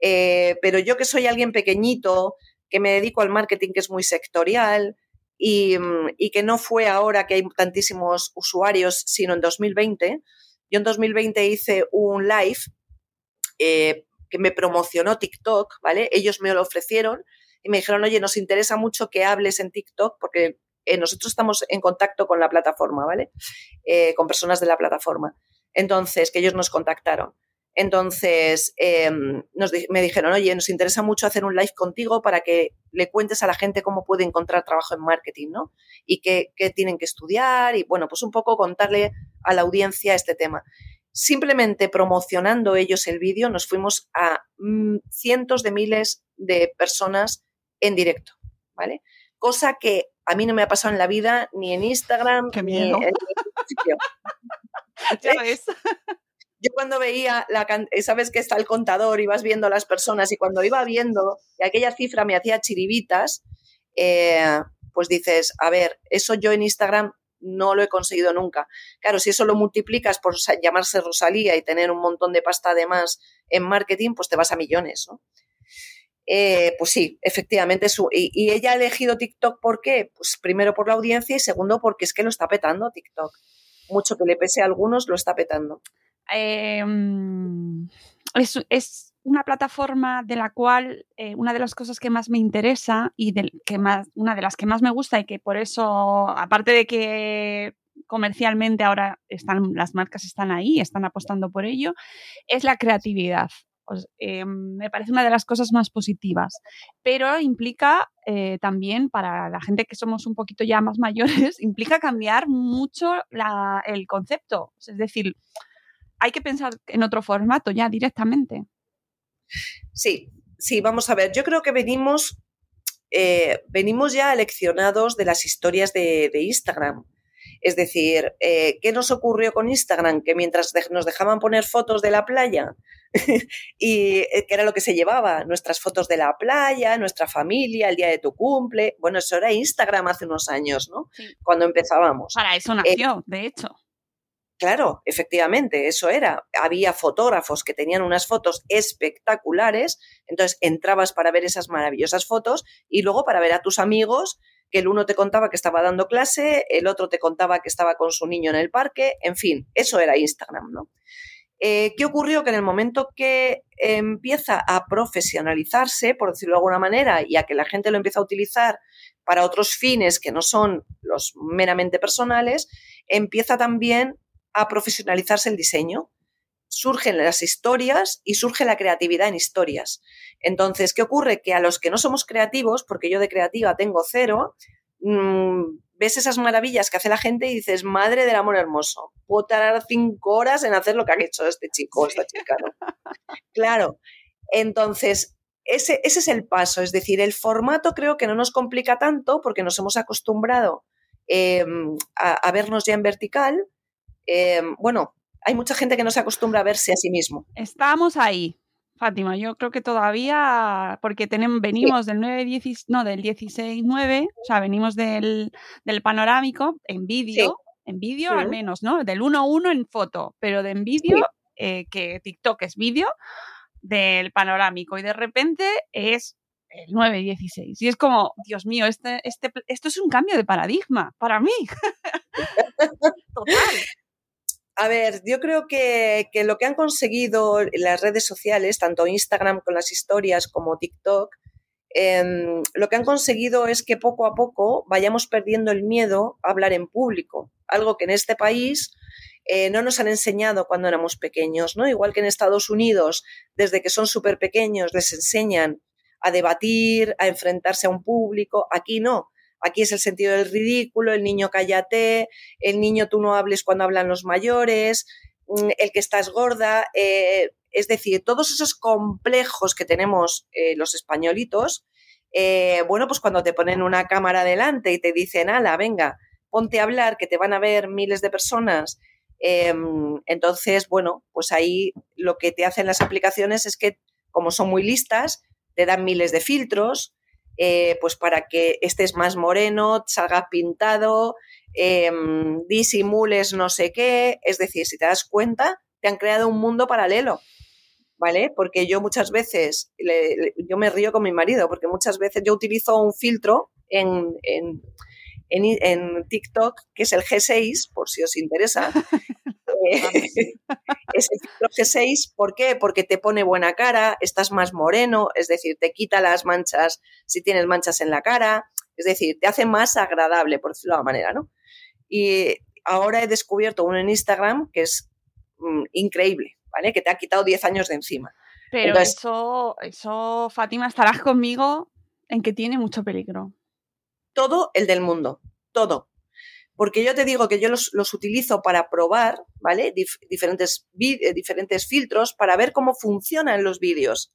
Eh, pero yo que soy alguien pequeñito, que me dedico al marketing que es muy sectorial y, que no fue ahora que hay tantísimos usuarios, sino en 2020, yo en 2020 hice un live eh, que me promocionó TikTok, ¿vale? Ellos me lo ofrecieron y me dijeron, oye, nos interesa mucho que hables en TikTok porque eh, nosotros estamos en contacto con la plataforma, ¿vale? Eh, con personas de la plataforma. Entonces, que ellos nos contactaron. Entonces, em, me dijeron, oye, nos interesa mucho hacer un live contigo para que le cuentes a la gente cómo puede encontrar trabajo en marketing, ¿no? Y qué, qué tienen que estudiar y, bueno, pues un poco contarle a la audiencia este tema. Simplemente promocionando ellos el vídeo, nos fuimos a mm, cientos de miles de personas en directo, ¿vale? Cosa que a mí no me ha pasado en la vida, ni en Instagram, ni en sitio. (laughs) Yo cuando veía, la, sabes que está el contador y vas viendo a las personas y cuando iba viendo y aquella cifra me hacía chiribitas, eh, pues dices, a ver, eso yo en Instagram no lo he conseguido nunca. Claro, si eso lo multiplicas por llamarse Rosalía y tener un montón de pasta además en marketing, pues te vas a millones, ¿no? Eh, pues sí, efectivamente. Su, y, ella ha elegido TikTok, ¿por qué? Pues primero por la audiencia y segundo porque es que lo está petando TikTok. Mucho que le pese a algunos, lo está petando. Em, es, una plataforma de la cual eh, una de las cosas que más me interesa y que más, una de las que más me gusta y que por eso, aparte de que comercialmente ahora están, las marcas están ahí, están apostando por ello, es la creatividad. Eh, me parece una de las cosas más positivas, pero implica eh, también para la gente que somos un poquito ya más (laughs) mayores, implica cambiar mucho el concepto. Es decir, hay que pensar en otro formato ya directamente. Sí, sí, vamos a ver, yo creo que venimos, eh, venimos ya aleccionados de las historias de, Instagram. Es decir, ¿qué nos ocurrió con Instagram? Que mientras nos dejaban poner fotos de la playa, (laughs) y eh, que era lo que se llevaba, nuestras fotos de la playa, nuestra familia, el día de tu cumple, bueno, eso era Instagram hace unos años, ¿no? Cuando empezábamos. Para eso nació, de hecho. Claro, efectivamente, eso era. Había fotógrafos que tenían unas fotos espectaculares, entonces entrabas para ver esas maravillosas fotos y luego para ver a tus amigos, que el uno te contaba que estaba dando clase, el otro te contaba que estaba con su niño en el parque, en fin, eso era Instagram, ¿no? Eh, ¿Qué ocurrió? Que en el momento que empieza a profesionalizarse, por decirlo de alguna manera, y a que la gente lo empieza a utilizar para otros fines que no son los meramente personales, empieza también a profesionalizarse el diseño. Surgen las historias y surge la creatividad en historias. Entonces, ¿qué ocurre? Que a los que no somos creativos, porque yo de creativa tengo cero, mm, ves esas maravillas que hace la gente y dices, madre del amor hermoso, puedo tardar cinco horas en hacer lo que ha hecho este chico o esta chica. claro. Entonces, ese, ese, es el paso. Es decir, el formato creo que no nos complica tanto porque nos hemos acostumbrado em, a, vernos ya en vertical Em, bueno, hay mucha gente que no se acostumbra a verse a sí mismo. Estamos ahí, Fátima. Yo creo que todavía, porque tenemos, venimos del 9, 10, no, del 16, 9, o sea, venimos del, panorámico en vídeo, en vídeo al menos, ¿no? Del 1 1 en foto, pero de en vídeo, eh, que TikTok es vídeo, del panorámico y de repente es el 9-16. Y es como, Dios mío, este, este, esto es un cambio de paradigma para mí. (laughs) (laughs) Total. A ver, yo creo que, lo que han conseguido las redes sociales, tanto Instagram con las historias como TikTok, em, lo que han conseguido es que poco a poco vayamos perdiendo el miedo a hablar en público, algo que en este país eh, no nos han enseñado cuando éramos pequeños, ¿no? Igual que en Estados Unidos, desde que son súper pequeños, les enseñan a debatir, a enfrentarse a un público, aquí no. Aquí es el sentido del ridículo, el niño cállate, el niño tú no hables cuando hablan los mayores, mm, el que estás gorda. Eh, es decir, todos esos complejos que tenemos eh, los españolitos, eh, bueno, pues cuando te ponen una cámara delante y te dicen, ala, venga, ponte a hablar, que te van a ver miles de personas. Em, entonces, bueno, pues ahí lo que te hacen las aplicaciones es que, como son muy listas, te dan miles de filtros, eh, pues para que estés más moreno, salgas pintado, em, disimules no sé qué. Es decir, si te das cuenta, te han creado un mundo paralelo. ¿Vale? Porque yo muchas veces, yo me río con mi marido, porque muchas veces yo utilizo un filtro en, en, en TikTok, que es el G6, por si os interesa, (laughs) (laughs) es el G6, ¿por qué? Porque te pone buena cara, estás más moreno, es decir, te quita las manchas si tienes manchas en la cara, es decir, te hace más agradable, por decirlo de alguna manera, ¿no? Y ahora he descubierto uno en Instagram que es mm, increíble, ¿vale? Que te ha quitado 10 años de encima. Pero eso, eso, Fátima, estarás conmigo en que tiene mucho peligro. Todo el del mundo, todo porque yo te digo que yo los, utilizo para probar, ¿vale? diferentes, eh, diferentes filtros para ver cómo funcionan los vídeos,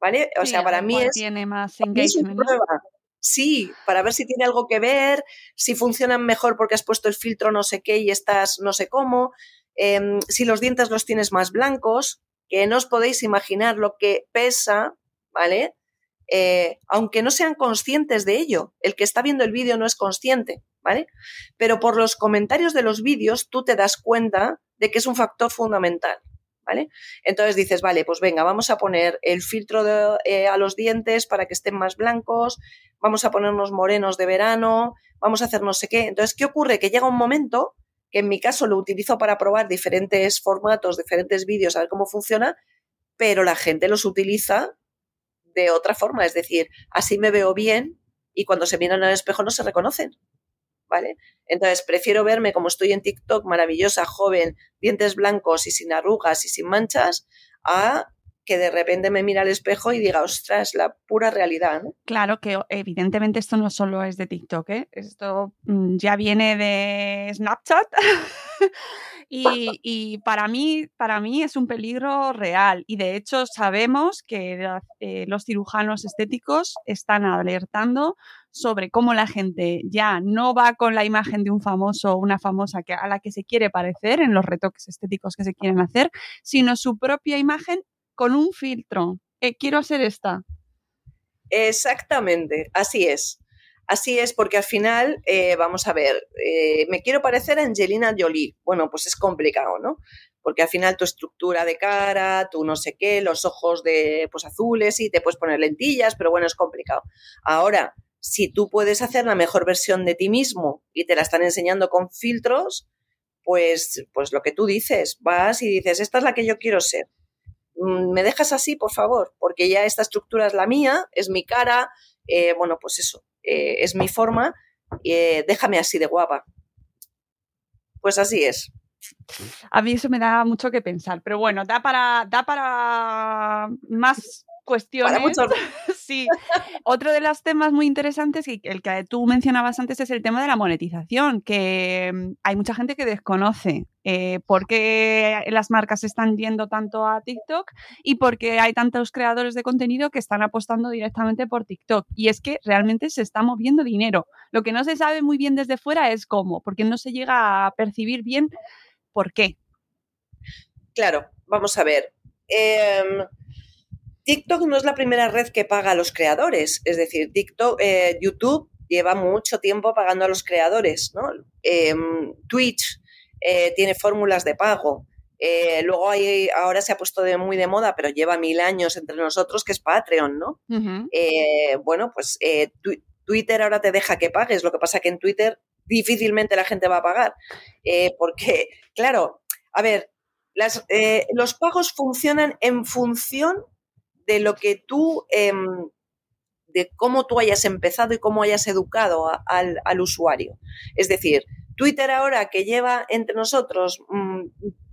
¿vale? O sea, para mí es... Tiene más engagement, Sí, para ver si tiene algo que ver, si funcionan mejor porque has puesto el filtro no sé qué y estás no sé cómo, em, si los dientes los tienes más blancos, que no os podéis imaginar lo que pesa, ¿vale? Eh, aunque no sean conscientes de ello. El que está viendo el vídeo no es consciente, ¿vale? Pero por los comentarios de los vídeos tú te das cuenta de que es un factor fundamental. ¿Vale? Entonces dices, vale, pues venga, vamos a poner el filtro eh, a los dientes para que estén más blancos, vamos a ponernos morenos de verano, vamos a hacer no sé qué. Entonces, ¿qué ocurre? Que llega un momento que en mi caso lo utilizo para probar diferentes formatos, diferentes vídeos, a ver cómo funciona, pero la gente los utiliza de otra forma, es decir, así me veo bien y cuando se miran al espejo no se reconocen. ¿vale? Entonces, prefiero verme como estoy en TikTok, maravillosa, joven, dientes blancos y sin arrugas y sin manchas, a que de repente me mira al espejo y diga, ostras, la pura realidad. Claro que evidentemente esto no solo es de TikTok, ¿eh? esto mm, ya viene de Snapchat (laughs) y, para, mí, para mí es un peligro real y de hecho sabemos que eh, los cirujanos estéticos están alertando sobre cómo la gente ya no va con la imagen de un famoso o una famosa que, a la que se quiere parecer en los retoques estéticos que se quieren hacer, sino su propia imagen con un filtro. Eh, quiero hacer esta. Exactamente, así es. Así es, porque al final, eh, vamos a ver, eh, me quiero parecer a Angelina Jolie. Bueno, pues es complicado, ¿no? Porque al final tu estructura de cara, tu no sé qué, los ojos de pues azules y te puedes poner lentillas, pero bueno, es complicado. Ahora, si tú puedes hacer la mejor versión de ti mismo y te la están enseñando con filtros, pues, pues lo que tú dices, vas y dices, esta es la que yo quiero ser. Mm, ¿me dejas así, por favor? Porque ya esta estructura es la mía, es mi cara, eh, bueno, pues eso, eh, es mi forma, eh, déjame así de guapa. Pues así es. A mí eso me da mucho que pensar, pero bueno, da para, da para más cuestiones. (laughs) sí. Otro de los temas muy interesantes y el que tú mencionabas antes es el tema de la monetización, que mm, hay mucha gente que desconoce eh, por qué las marcas están yendo tanto a TikTok y por qué hay tantos creadores de contenido que están apostando directamente por TikTok. Y es que realmente se está moviendo dinero. Lo que no se sabe muy bien desde fuera es cómo, porque no se llega a percibir bien por qué. Claro, vamos a ver. Em, TikTok no es la primera red que paga a los creadores, es decir, TikTok, eh, YouTube lleva mucho tiempo pagando a los creadores, ¿no? Em, Twitch eh, tiene fórmulas de pago. Eh, luego hay, ahora se ha puesto de, muy de moda, pero lleva mil años entre nosotros, que es Patreon, ¿no? bueno, pues Twitter ahora te deja que pagues, lo que pasa que en Twitter difícilmente la gente va a pagar, porque, claro, a ver, las, los pagos funcionan en función de lo que tú, em, de cómo tú hayas empezado y cómo hayas educado al, usuario. Es decir, Twitter ahora que lleva entre nosotros mm,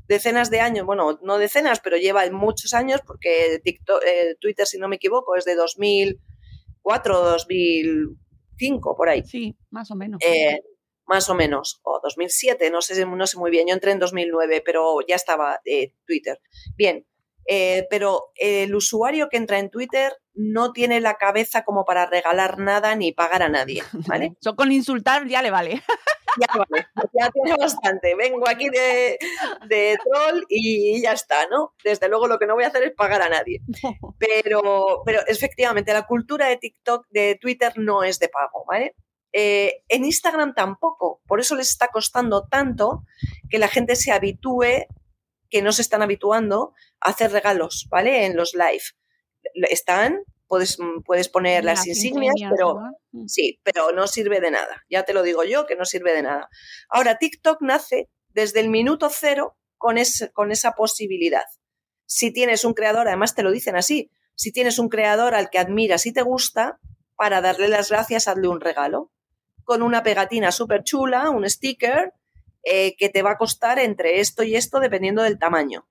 decenas de años, bueno, no decenas, pero lleva muchos años, porque eh, Twitter, si no me equivoco, es de 2004 2005, por ahí. Sí, más o menos. Eh, más o menos, o 2007, no sé, no sé muy bien, yo entré en 2009, pero ya estaba eh, Twitter. Bien, eh, pero el usuario que entra en Twitter no tiene la cabeza como para regalar nada ni pagar a nadie, ¿vale? (laughs) con insultar ya le vale. Ya vale, ya tiene bastante. Vengo aquí de, de, troll y ya está, ¿no? Desde luego lo que no voy a hacer es pagar a nadie. (laughs) Pero, pero efectivamente, la cultura de TikTok, de Twitter no es de pago, ¿vale? Eh, en Instagram tampoco, por eso les está costando tanto que la gente se habitúe que no se están habituando a hacer regalos, ¿vale? En los live. Están, puedes, mm, puedes poner las, insignias, pero mm. sí, pero no sirve de nada. Ya te lo digo yo, que no sirve de nada. Ahora, TikTok nace desde el minuto cero con, con esa posibilidad. Si tienes un creador, además te lo dicen así, si tienes un creador al que admiras y te gusta, para darle las gracias, hazle un regalo. Con una pegatina súper chula, un sticker, eh, que te va a costar entre esto y esto dependiendo del tamaño.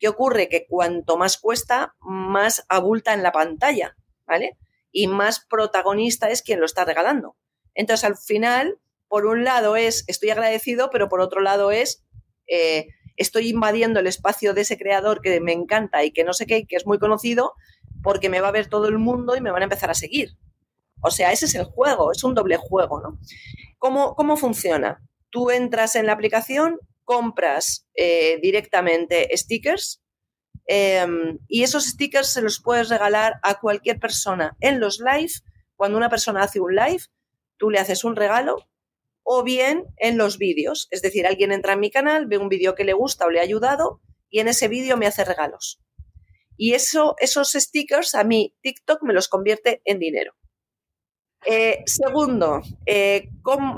¿Qué ocurre? Que cuanto más cuesta, más abulta en la pantalla, ¿vale? Y más protagonista es quien lo está regalando. Entonces, al final, por un lado es estoy agradecido, pero por otro lado es eh, estoy invadiendo el espacio de ese creador que me encanta y que no sé qué, que es muy conocido, porque me va a ver todo el mundo y me van a empezar a seguir. O sea, ese es el juego, es un doble juego, ¿no? ¿Cómo, cómo funciona? Tú entras en la aplicación, compras eh, directamente stickers em, y esos stickers se los puedes regalar a cualquier persona en los live. Cuando una persona hace un live, tú le haces un regalo o bien en los vídeos. Es decir, alguien entra en mi canal, ve un vídeo que le gusta o le ha ayudado y en ese vídeo me hace regalos. Y eso, esos stickers a mí TikTok me los convierte en dinero. Eh, segundo, eh,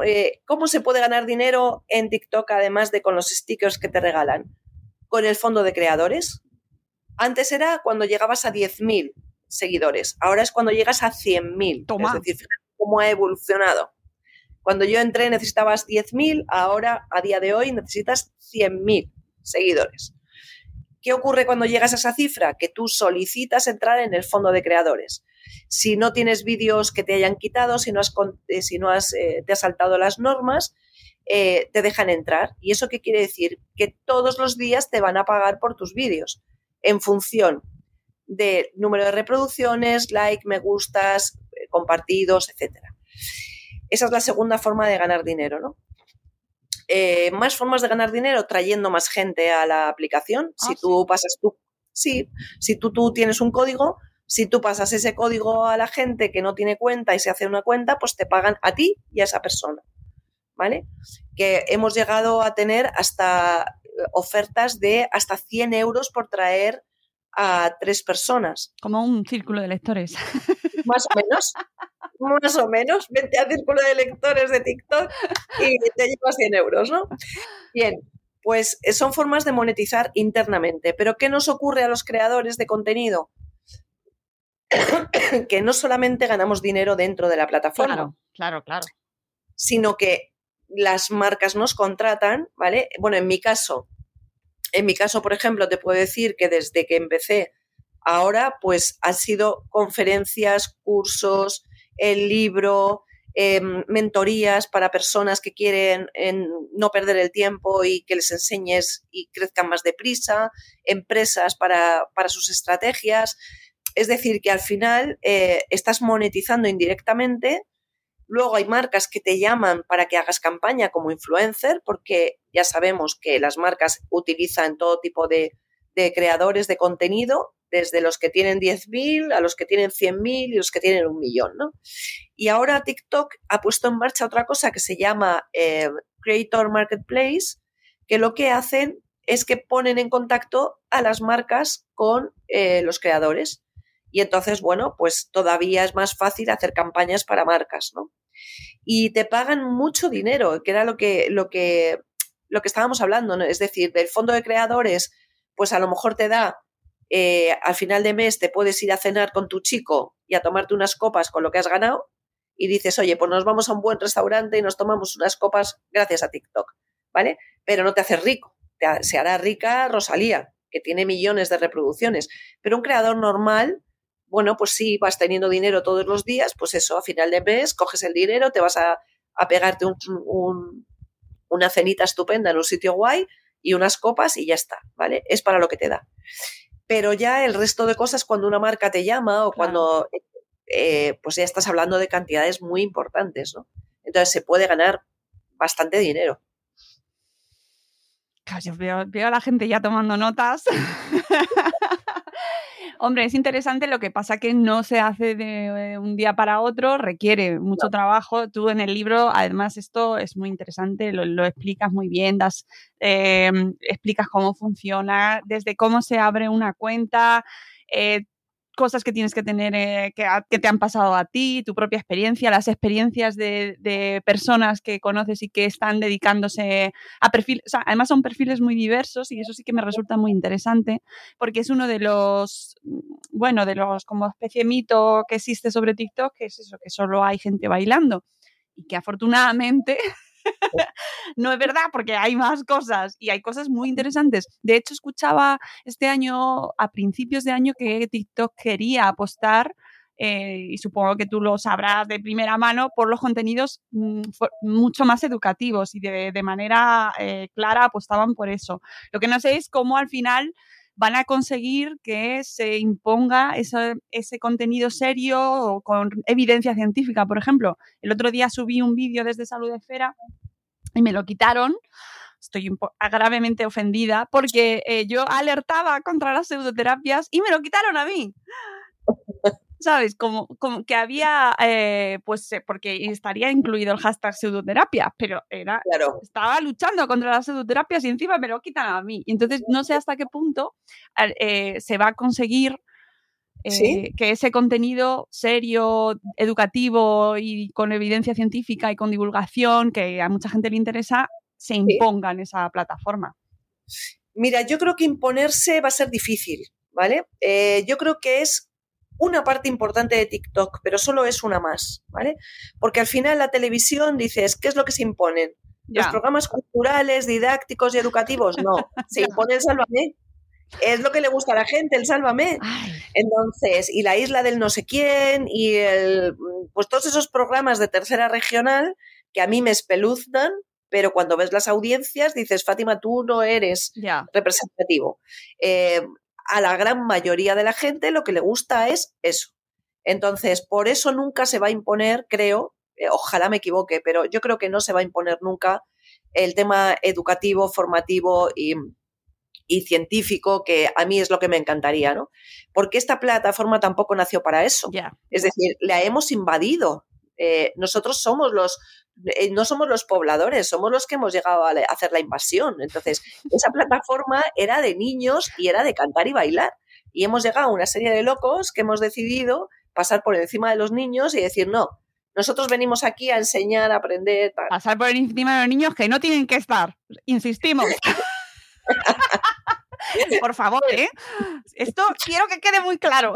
eh, ¿cómo, se puede ganar dinero en TikTok además de con los stickers que te regalan? Con el fondo de creadores. Antes era cuando llegabas a 10.000 seguidores, ahora es cuando llegas a 100.000. Es decir, cómo ha evolucionado. Cuando yo entré necesitabas 10.000, ahora a día de hoy necesitas 100.000 seguidores. ¿Qué ocurre cuando llegas a esa cifra? Que tú solicitas entrar en el fondo de creadores. Si no tienes vídeos que te hayan quitado, si no has, eh, si no has eh, te has saltado las normas, eh, te dejan entrar. ¿Y eso qué quiere decir? Que todos los días te van a pagar por tus vídeos en función del número de reproducciones, like, me gustas, compartidos, etc. Esa es la segunda forma de ganar dinero, ¿no? Eh, más formas de ganar dinero trayendo más gente a la aplicación. si ah, tú pasas tú, sí, si tú, tú tienes un código, si tú pasas ese código a la gente que no tiene cuenta y se hace una cuenta, pues te pagan a ti y a esa persona. ¿Vale? Que hemos llegado a tener hasta eh, ofertas de hasta 100 euros por traer a tres personas. Como un círculo de lectores. (laughs) Más o menos. más o menos, vente al círculo de lectores de TikTok y te llevas 100 euros, ¿no? Bien, pues eh, son formas de monetizar internamente. Pero ¿qué nos ocurre a los creadores de contenido? (coughs) que no solamente ganamos dinero dentro de la plataforma. Claro, claro, claro. Sino que las marcas nos contratan, ¿vale? Bueno, en mi caso, en mi caso, por ejemplo, te puedo decir que desde que empecé ahora, pues han sido conferencias, cursos, el libro, em, mentorías para personas que quieren no perder el tiempo y que les enseñes y crezcan más deprisa, empresas para, sus estrategias. Es decir, que al final eh, estás monetizando indirectamente. Luego hay marcas que te llaman para que hagas campaña como influencer, porque ya sabemos que las marcas utilizan todo tipo de, creadores de contenido desde los que tienen 10.000 a los que tienen 100.000 y los que tienen un millón, ¿no? Y ahora TikTok ha puesto en marcha otra cosa que se llama eh, Creator Marketplace, que lo que hacen es que ponen en contacto a las marcas con eh, los creadores. Y entonces, bueno, pues todavía es más fácil hacer campañas para marcas, ¿no? Y te pagan mucho dinero, que era lo que, lo que, lo que estábamos hablando, ¿no? Es decir, del fondo de creadores, pues a lo mejor te da eh, al final de mes te puedes ir a cenar con tu chico y a tomarte unas copas con lo que has ganado y dices, oye, pues nos vamos a un buen restaurante y nos tomamos unas copas gracias a TikTok, ¿vale? Pero no te haces rico, se hará rica Rosalía, que tiene millones de reproducciones, pero un creador normal, bueno, pues sí, vas teniendo dinero todos los días, pues eso, a final de mes coges el dinero, te vas a, pegarte una cenita estupenda en un sitio guay y unas copas y ya está, ¿vale? Es para lo que te da pero ya el resto de cosas cuando una marca te llama o cuando eh, pues ya estás hablando de cantidades muy importantes, ¿no? Entonces se puede ganar bastante dinero. Claro, veo, veo a la gente ya tomando notas. (laughs) Hombre, es interesante, lo que pasa que no se hace de eh, un día para otro, requiere mucho trabajo. Tú en el libro, además, esto es muy interesante, lo, explicas muy bien, das, em, explicas cómo funciona, desde cómo se abre una cuenta, eh, cosas que tienes que tener, eh, que, te han pasado a ti, tu propia experiencia, las experiencias de, personas que conoces y que están dedicándose a perfiles, o sea, además son perfiles muy diversos y eso sí que me resulta muy interesante porque es uno de los, bueno, de los como especie de mito que existe sobre TikTok, que es eso, que solo hay gente bailando y que afortunadamente no es verdad, porque hay más cosas y hay cosas muy interesantes. De hecho, escuchaba este año, a principios de año, que TikTok quería apostar. Eh, y supongo que tú lo sabrás de primera mano, por los contenidos mm, mucho más educativos y de, manera eh, clara apostaban por eso. Lo que no sé es cómo al final van a conseguir que se imponga ese, contenido serio o con evidencia científica, por ejemplo. El otro día subí un vídeo desde Salud Esfera y me lo quitaron. Estoy gravemente ofendida porque eh, yo alertaba contra las pseudoterapias y me lo quitaron a mí. ¿Sabes? Como, como que había, eh, pues, eh, porque estaría incluido el hashtag pseudoterapia, pero era, estaba luchando contra las pseudoterapias y encima me lo quitan a mí. Entonces no sé hasta qué punto se va a conseguir que ese contenido serio, educativo y con evidencia científica y con divulgación que a mucha gente le interesa, se imponga en esa plataforma. Mira, yo creo que imponerse va a ser difícil, ¿vale? yo creo que es una parte importante de TikTok, pero solo es una más, ¿vale? Porque al final la televisión dices, ¿qué es lo que se imponen? Los programas culturales, didácticos y educativos, no. (laughs) Se impone el Sálvame. Es lo que le gusta a la gente, el Sálvame. Entonces, y la isla del no sé quién, y el, pues todos esos programas de tercera regional que a mí me espeluznan, pero cuando ves las audiencias dices, Fátima, tú no eres representativo. Eh, a la gran mayoría de la gente lo que le gusta es eso. Entonces, por eso nunca se va a imponer, creo, eh, ojalá me equivoque, pero yo creo que no se va a imponer nunca el tema educativo, formativo y, científico, que a mí es lo que me encantaría, ¿no? Porque esta plataforma tampoco nació para eso. Es decir, la hemos invadido. Eh, nosotros somos los, eh, no somos los pobladores, somos los que hemos llegado a hacer la invasión. Entonces, esa plataforma era de niños y era de cantar y bailar. Y hemos llegado a una serie de locos que hemos decidido pasar por encima de los niños y decir, no, nosotros venimos aquí a enseñar, a aprender. Pasar por encima de los niños que no tienen que estar, insistimos. (laughs) por favor, ¿eh? Esto quiero que quede muy claro.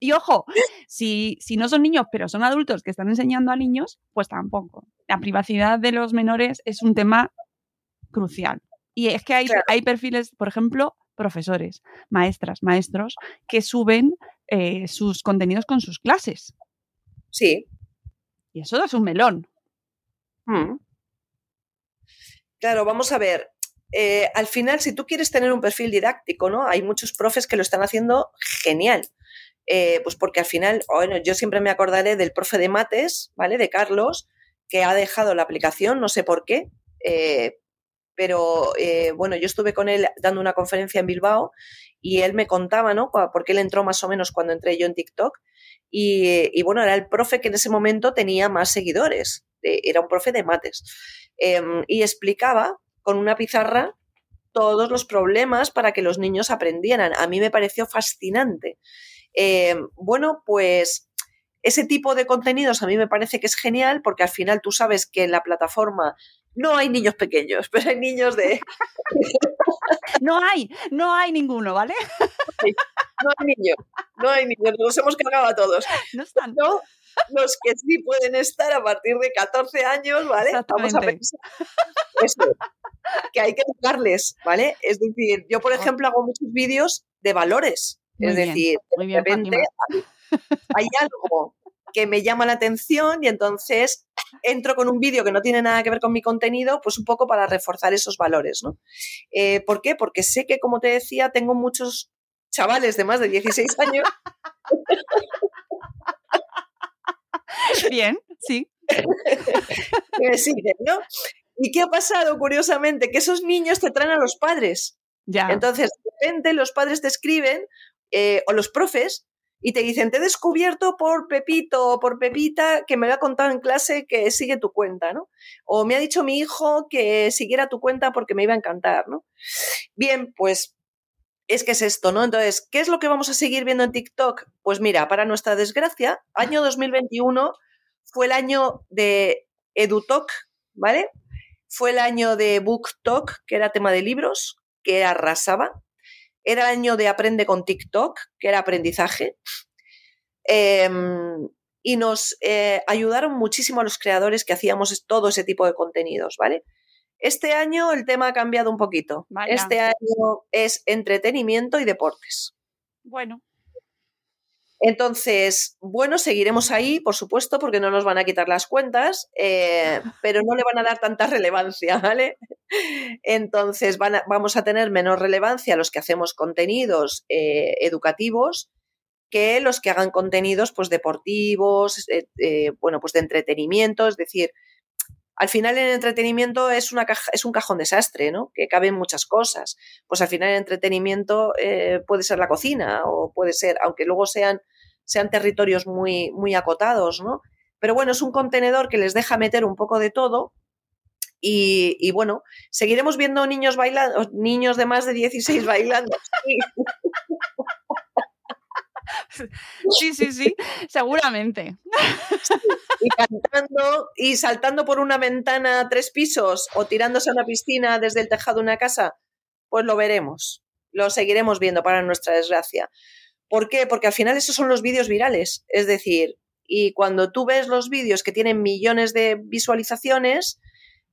Y ojo, si, si no son niños, pero son adultos que están enseñando a niños, pues tampoco. La privacidad de los menores es un tema crucial. Y es que hay, hay perfiles, por ejemplo, profesores, maestras, maestros, que suben eh, sus contenidos con sus clases. Sí. Y eso es un melón. Mm. Claro, vamos a ver. Eh, al final, si tú quieres tener un perfil didáctico, ¿no? Hay muchos profes que lo están haciendo genial. Eh, pues porque al final, bueno, yo siempre me acordaré del profe de mates, ¿vale? De Carlos, que ha dejado la aplicación, no sé por qué, eh, pero bueno, yo estuve con él dando una conferencia en Bilbao y él me contaba, ¿no? Porque él entró más o menos cuando entré yo en TikTok y, y bueno, era el profe que en ese momento tenía más seguidores, era un profe de mates em, y explicaba con una pizarra todos los problemas para que los niños aprendieran. A mí me pareció fascinante. Eh, bueno, pues ese tipo de contenidos a mí me parece que es genial porque al final tú sabes que en la plataforma no hay niños pequeños, (laughs) pero hay niños de... (laughs) no hay, no hay ninguno, ¿vale? no hay niños, no hay niños, nos hemos cargado a todos. No están. No, los que sí pueden estar a partir de 14 años, ¿vale? Vamos a pensar eso, que hay que educarles, ¿vale? Es decir, yo, por ejemplo, hago muchos vídeos de valores. Es decir, de repente (laughs) hay algo que me llama la atención y entonces entro con un vídeo que no tiene nada que ver con mi contenido, pues un poco para reforzar esos valores, ¿no? Eh, ¿Por qué? Porque sé que, como te decía, tengo muchos chavales de más de 16 (laughs) años Bien, sí. (laughs) ¿no? ¿Y qué ha pasado, curiosamente? Que esos niños te traen a los padres. Ya. Entonces, de repente los padres te escriben, eh, o los profes, y te dicen, te he descubierto por Pepito o por Pepita que me lo ha contado en clase que sigue tu cuenta, ¿no? O me ha dicho mi hijo que siguiera tu cuenta porque me iba a encantar, ¿no? Bien, pues es que es esto, ¿no? Entonces, ¿qué es lo que vamos a seguir viendo en TikTok? Pues mira, para nuestra desgracia, año 2021 fue el año de EduTalk, ¿vale? Fue el año de BookTalk, que era tema de libros, que arrasaba. Era el año de Aprende con TikTok, que era aprendizaje. Em, y nos eh, ayudaron muchísimo a los creadores que hacíamos todo ese tipo de contenidos, ¿vale? Este año el tema ha cambiado un poquito. Este año es entretenimiento y deportes. Bueno. Entonces, bueno, seguiremos ahí, por supuesto, porque no nos van a quitar las cuentas, eh, (laughs) pero no le van a dar tanta relevancia, ¿vale? Entonces, vamos a tener menos relevancia los que hacemos contenidos eh, educativos que los que hagan contenidos pues deportivos, eh, bueno, pues de entretenimiento, es decir, al final el entretenimiento es, una es un cajón desastre, ¿no? Que caben muchas cosas. Pues al final el entretenimiento eh, puede ser la cocina o puede ser, aunque luego sean, sean territorios muy, muy acotados, ¿no? Pero bueno, es un contenedor que les deja meter un poco de todo y, bueno, seguiremos viendo niños bailando, niños de más de 16 bailando. Sí, (laughs) sí, sí, seguramente. Y cantando y saltando por una ventana a tres pisos o tirándose a una piscina desde el tejado de una casa, pues lo veremos. Lo seguiremos viendo para nuestra desgracia. ¿Por qué? Porque al final esos son los vídeos virales. Es decir, y cuando tú ves los vídeos que tienen millones de visualizaciones,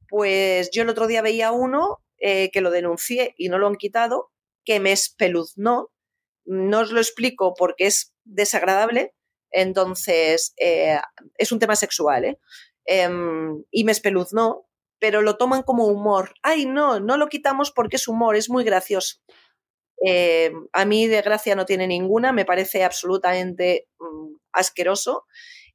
pues yo el otro día veía uno eh, que lo denuncié y no lo han quitado, que me espeluznó. No os lo explico porque es desagradable. Entonces, eh, es un tema sexual, ¿eh? Em, y me espeluznó, pero lo toman como humor. Ay, no, no lo quitamos porque es humor, es muy gracioso. Eh, a mí de gracia no tiene ninguna, me parece absolutamente mm, asqueroso.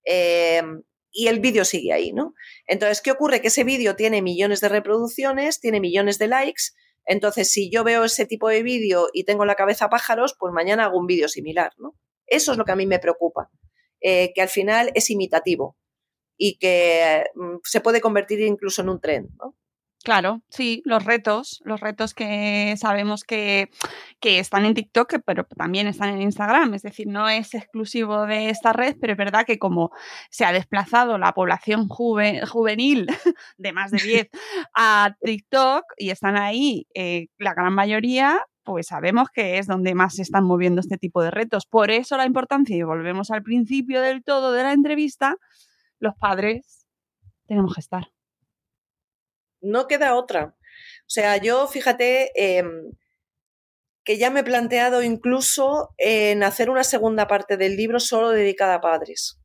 Eh, y el vídeo sigue ahí, ¿no? Entonces, ¿qué ocurre? Que ese vídeo tiene millones de reproducciones, tiene millones de likes. Entonces, si yo veo ese tipo de vídeo y tengo la cabeza pájaros, pues mañana hago un vídeo similar, ¿no? Eso es lo que a mí me preocupa, eh, que al final es imitativo y que mm, se puede convertir incluso en un tren, ¿no? Claro, sí, los retos, los retos que sabemos que, que, están en TikTok, pero también están en Instagram. Es decir, no es exclusivo de esta red, pero es verdad que como se ha desplazado la población juvenil (laughs) de más de 10 (laughs) a TikTok y están ahí eh, la gran mayoría, pues sabemos que es donde más se están moviendo este tipo de retos. Por eso la importancia, y volvemos al principio del todo de la entrevista, los padres tenemos que estar no queda otra. O sea, yo fíjate em, que ya me he planteado incluso en hacer una segunda parte del libro solo dedicada a padres.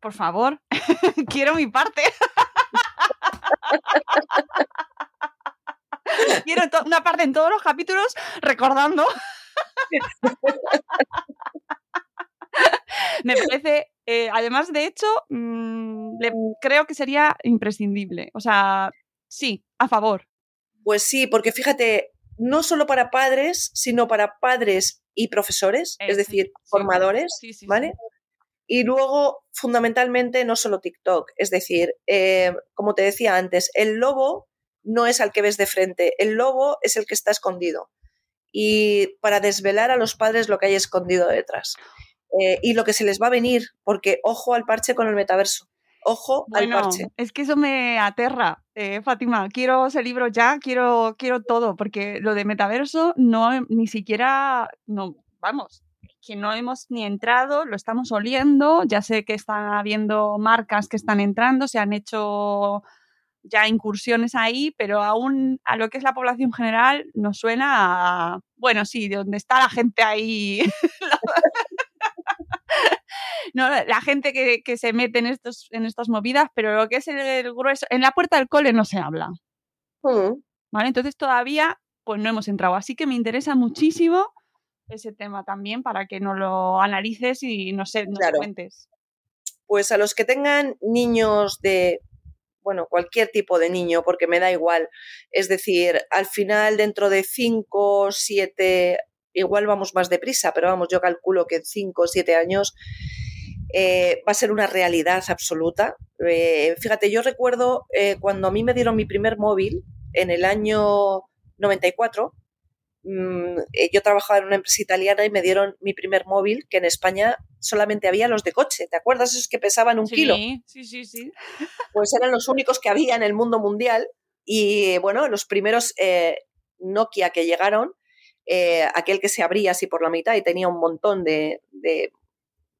Por favor, (laughs) quiero mi parte. (laughs) quiero una parte en todos los capítulos recordando. (laughs) me parece, eh, además de hecho, mm, creo que sería imprescindible. O sea, Sí, a favor. Pues sí, porque fíjate, no solo para padres, sino para padres y profesores, es decir, formadores, ¿vale? Y luego, fundamentalmente, no solo TikTok, es decir, eh, como te decía antes, el lobo no es al que ves de frente, el lobo es el que está escondido. Y para desvelar a los padres lo que hay escondido detrás. Eh, y lo que se les va a venir, porque ojo al parche con el metaverso ojo al parche. Es que eso me aterra, eh, Fátima. Quiero ese libro ya, quiero, quiero todo, porque lo de metaverso no ni siquiera, no, vamos, que no hemos ni entrado, lo estamos oliendo. Ya sé que están habiendo marcas que están entrando, se han hecho ya incursiones ahí, pero aún a lo que es la población general nos suena a, bueno, sí, de donde está la gente ahí. (laughs) no, la gente que, se mete en, estos, en estas movidas, pero lo que es el, grueso, en la puerta del cole no se habla. Mm. ¿Vale? Entonces todavía pues no hemos entrado. Así que me interesa muchísimo ese tema también para que nos lo analices y no sé, nos cuentes. Pues a los que tengan niños de, bueno, cualquier tipo de niño, porque me da igual. Es decir, al final, dentro de 5, 7, igual vamos más deprisa, pero vamos, yo calculo que en 5 o 7 años eh, va a ser una realidad absoluta. Eh, fíjate, yo recuerdo eh, cuando a mí me dieron mi primer móvil en el año 94, mm, yo trabajaba en una empresa italiana y me dieron mi primer móvil, que en España solamente había los de coche. ¿Te acuerdas esos que pesaban un kilo? Sí, sí, sí. Pues eran los únicos que había en el mundo mundial. Y bueno, los primeros Nokia que llegaron, aquel que se abría así por la mitad y tenía un montón de de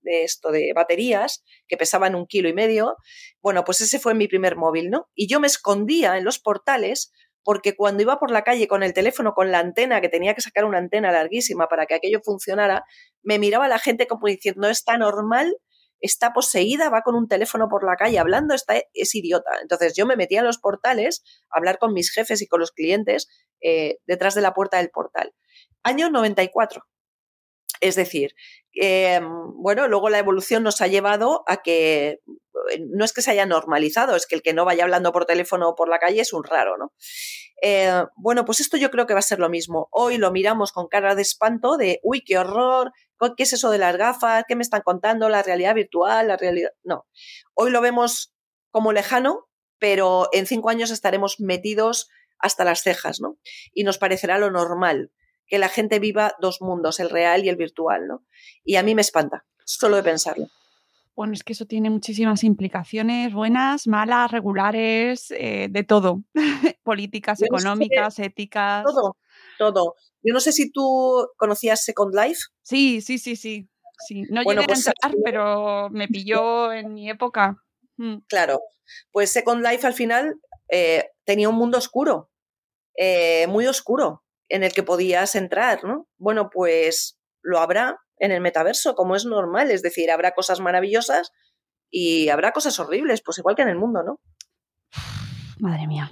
esto, de baterías, que pesaban un kilo y medio. Bueno, pues ese fue mi primer móvil, ¿no? Y yo me escondía en los portales porque cuando iba por la calle con el teléfono, con la antena, que tenía que sacar una antena larguísima para que aquello funcionara, me miraba la gente como diciendo, está normal, está poseída, va con un teléfono por la calle hablando, está, es idiota. Entonces yo me metía en los portales a hablar con mis jefes y con los clientes eh, detrás de la puerta del portal. Año 94. Es decir, eh, bueno, luego la evolución nos ha llevado a que eh, no es que se haya normalizado, es que el que no vaya hablando por teléfono o por la calle es un raro, ¿no? Eh, bueno, pues esto yo creo que va a ser lo mismo. Hoy lo miramos con cara de espanto, de, uy, qué horror, ¿qué es eso de las gafas? ¿Qué me están contando? ¿La realidad virtual? ¿La realidad? No. Hoy lo vemos como lejano, pero en cinco años estaremos metidos hasta las cejas, ¿no? Y nos parecerá lo normal que la gente viva dos mundos, el real y el virtual, ¿no? Y a mí me espanta, solo de pensarlo. Bueno, es que eso tiene muchísimas implicaciones, buenas, malas, regulares, eh, de todo. (laughs) Políticas, económicas, éticas. Todo, todo. Yo no sé si tú conocías Second Life. Sí, sí, sí, sí. sí. No llegué a pues entrar, pero me pilló en mi época. Mm. Claro. Pues Second Life al final eh, tenía un mundo oscuro, eh, muy oscuro, en el que podías entrar, ¿no? Bueno, pues lo habrá en el metaverso, como es normal, es decir, habrá cosas maravillosas y habrá cosas horribles, pues igual que en el mundo, ¿no? Madre mía,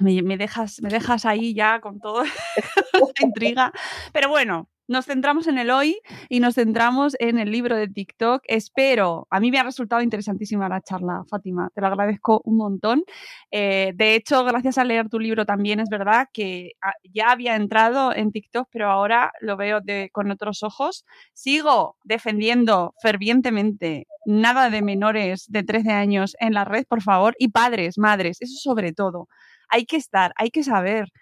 me, dejas, me dejas ahí ya con toda (laughs) la intriga. Pero bueno, nos centramos en el hoy y nos centramos en el libro de TikTok. Espero, a mí me ha resultado interesantísima la charla, Fátima, te lo agradezco un montón. Eh, de hecho, gracias a leer tu libro también es verdad que ah, ya había entrado en TikTok, pero ahora lo veo con otros ojos. Sigo defendiendo fervientemente nada de menores de 13 años en la red, por favor, y padres, madres, eso sobre todo. Hay que estar, hay que saber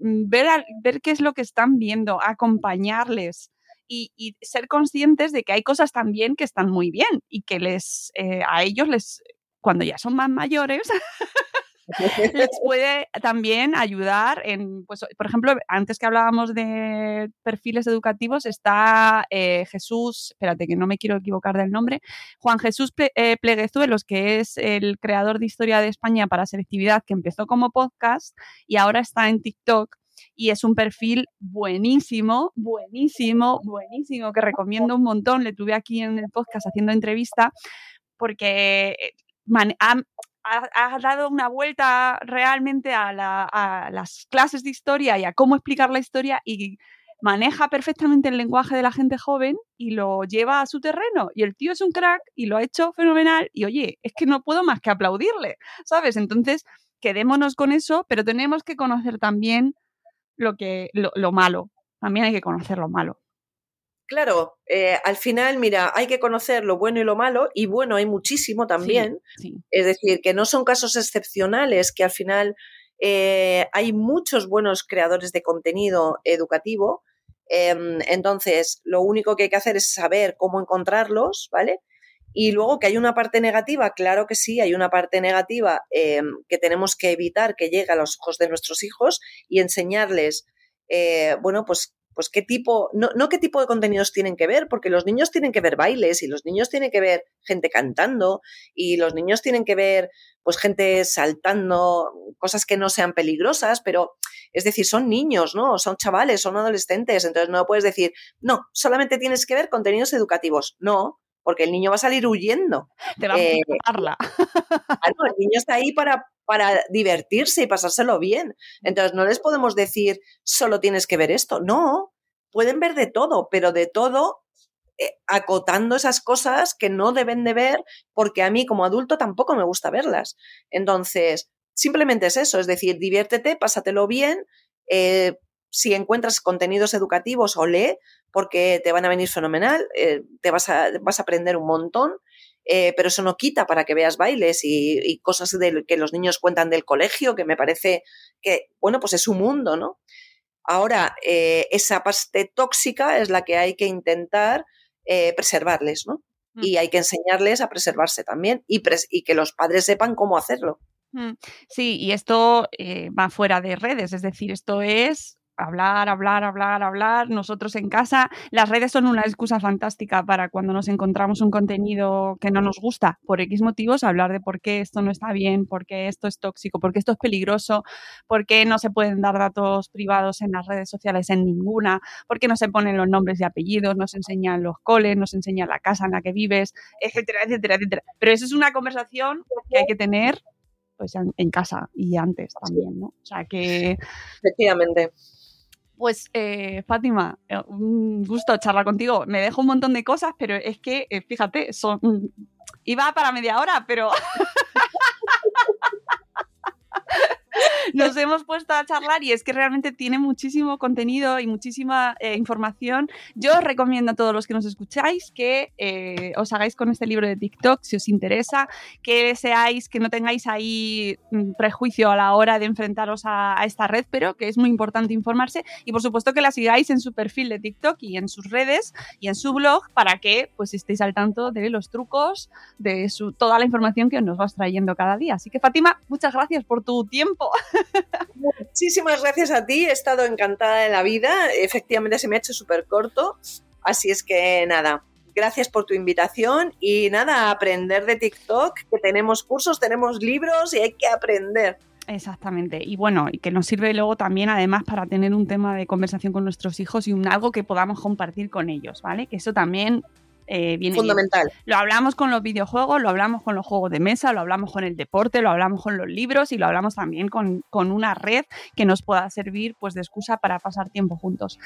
Mm, ver, ver qué es lo que están viendo, acompañarles y, ser conscientes de que hay cosas también que están muy bien y que les, eh, a ellos les, cuando ya son más mayores, (laughs) les puede también ayudar en, pues, por ejemplo, antes que hablábamos de perfiles educativos, está eh, Jesús, espérate que no me quiero equivocar del nombre, Juan Jesús eh, Pleguezuelos, que es el creador de Historia de España para Selectividad, que empezó como podcast y ahora está en TikTok y es un perfil buenísimo, buenísimo, buenísimo, que recomiendo un montón. Le tuve aquí en el podcast haciendo entrevista porque eh, ha, dado una vuelta realmente a, las clases de historia y a cómo explicar la historia y maneja perfectamente el lenguaje de la gente joven y lo lleva a su terreno. Y el tío es un crack y lo ha hecho fenomenal. Y oye, es que no puedo más que aplaudirle, ¿sabes? Entonces, quedémonos con eso, pero tenemos que conocer también lo, que, lo malo. También hay que conocer lo malo. Claro, eh, al final, mira, hay que conocer lo bueno y lo malo, y bueno, hay muchísimo también. Es decir, que no son casos excepcionales, que al final eh, hay muchos buenos creadores de contenido educativo. Em, entonces, lo único que hay que hacer es saber cómo encontrarlos, ¿vale? Y luego que hay una parte negativa, claro que sí, hay una parte negativa em, que tenemos que evitar que llegue a los ojos de nuestros hijos y enseñarles, eh, bueno, pues pues qué tipo, no, no, qué tipo de contenidos tienen que ver, porque los niños tienen que ver bailes y los niños tienen que ver gente cantando y los niños tienen que ver pues gente saltando, cosas que no sean peligrosas, pero es decir, son niños, ¿no? Son chavales, son adolescentes, entonces no puedes decir, no, solamente tienes que ver contenidos educativos. No, porque el niño va a salir huyendo. Te va a eh, (laughs) el niño está ahí para, para divertirse y pasárselo bien. Entonces, no les podemos decir, solo tienes que ver esto. No, pueden ver de todo, pero de todo eh, acotando esas cosas que no deben de ver porque a mí como adulto tampoco me gusta verlas. Entonces, simplemente es eso, es decir, diviértete, pásatelo bien. Eh, si encuentras contenidos educativos o lee, porque te van a venir fenomenal, eh, te vas a, vas a aprender un montón eh, pero eso no quita para que veas bailes y, cosas que los niños cuentan del colegio, que me parece que, bueno, pues es un mundo, ¿no? Ahora, eh, esa parte tóxica es la que hay que intentar preservarles, ¿no? Mm. Y hay que enseñarles a preservarse también y, y que los padres sepan cómo hacerlo. Mm. Sí, y esto va fuera de redes, es decir, esto es hablar, hablar, hablar, hablar. Nosotros en casa, las redes son una excusa fantástica para cuando nos encontramos un contenido que no nos gusta, por X motivos, hablar de por qué esto no está bien, por qué esto es tóxico, por qué esto es peligroso, por qué no se pueden dar datos privados en las redes sociales en ninguna, por qué no se ponen los nombres y apellidos, nos enseñan los coles, nos enseñan la casa en la que vives, etcétera, etcétera, etcétera. Pero eso es una conversación que hay que tener pues en, casa y antes también, ¿no? O sea que... Efectivamente. Pues eh, Fátima, eh, un gusto charlar contigo. Me dejo un montón de cosas, pero es que, eh, fíjate, son, mm, iba para media hora, pero (laughs) (laughs) nos hemos puesto a charlar y es que realmente tiene muchísimo contenido y muchísima eh, información. Yo os recomiendo a todos los que nos escucháis que eh, os hagáis con este libro de TikTok si os interesa, que seáis, que no tengáis ahí mm, prejuicio a la hora de enfrentaros a, esta red, pero que es muy importante informarse y por supuesto que la sigáis en su perfil de TikTok y en sus redes y en su blog para que pues estéis al tanto de los trucos, de su, toda la información que nos vas trayendo cada día. Así que Fátima, muchas gracias por tu tiempo. (laughs) muchísimas gracias a ti. He estado encantada de la vida. Efectivamente se me ha hecho súper corto. Así es que nada, gracias por tu invitación y nada, aprender de TikTok, que tenemos cursos, tenemos libros y hay que aprender. Exactamente. Y bueno, y que nos sirve luego también, además, para tener un tema de conversación con nuestros hijos y un algo que podamos compartir con ellos, ¿vale? Que eso también eh, viene fundamental. Lo hablamos con los videojuegos, lo hablamos con los juegos de mesa, lo hablamos con el deporte, lo hablamos con los libros y lo hablamos también con, con una red que nos pueda servir pues de excusa para pasar tiempo juntos.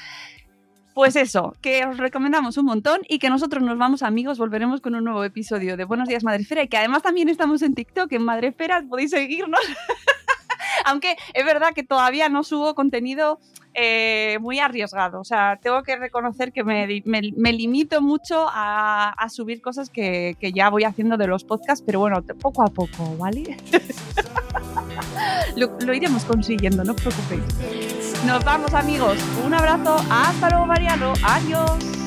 Pues eso, que os recomendamos un montón y que nosotros nos vamos amigos, volveremos con un nuevo episodio de Buenos Días Madrefera y que además también estamos en TikTok, en Madrefera, podéis seguirnos. (laughs) (laughs) Aunque es verdad que todavía no subo contenido eh, muy arriesgado. O sea, tengo que reconocer que me, limito mucho a, subir cosas que, ya voy haciendo de los podcasts, pero bueno, poco a poco, ¿vale? (laughs) lo, lo, iremos consiguiendo, no os preocupéis. Nos vamos amigos. Un abrazo. Hasta luego, Mariano. Adiós.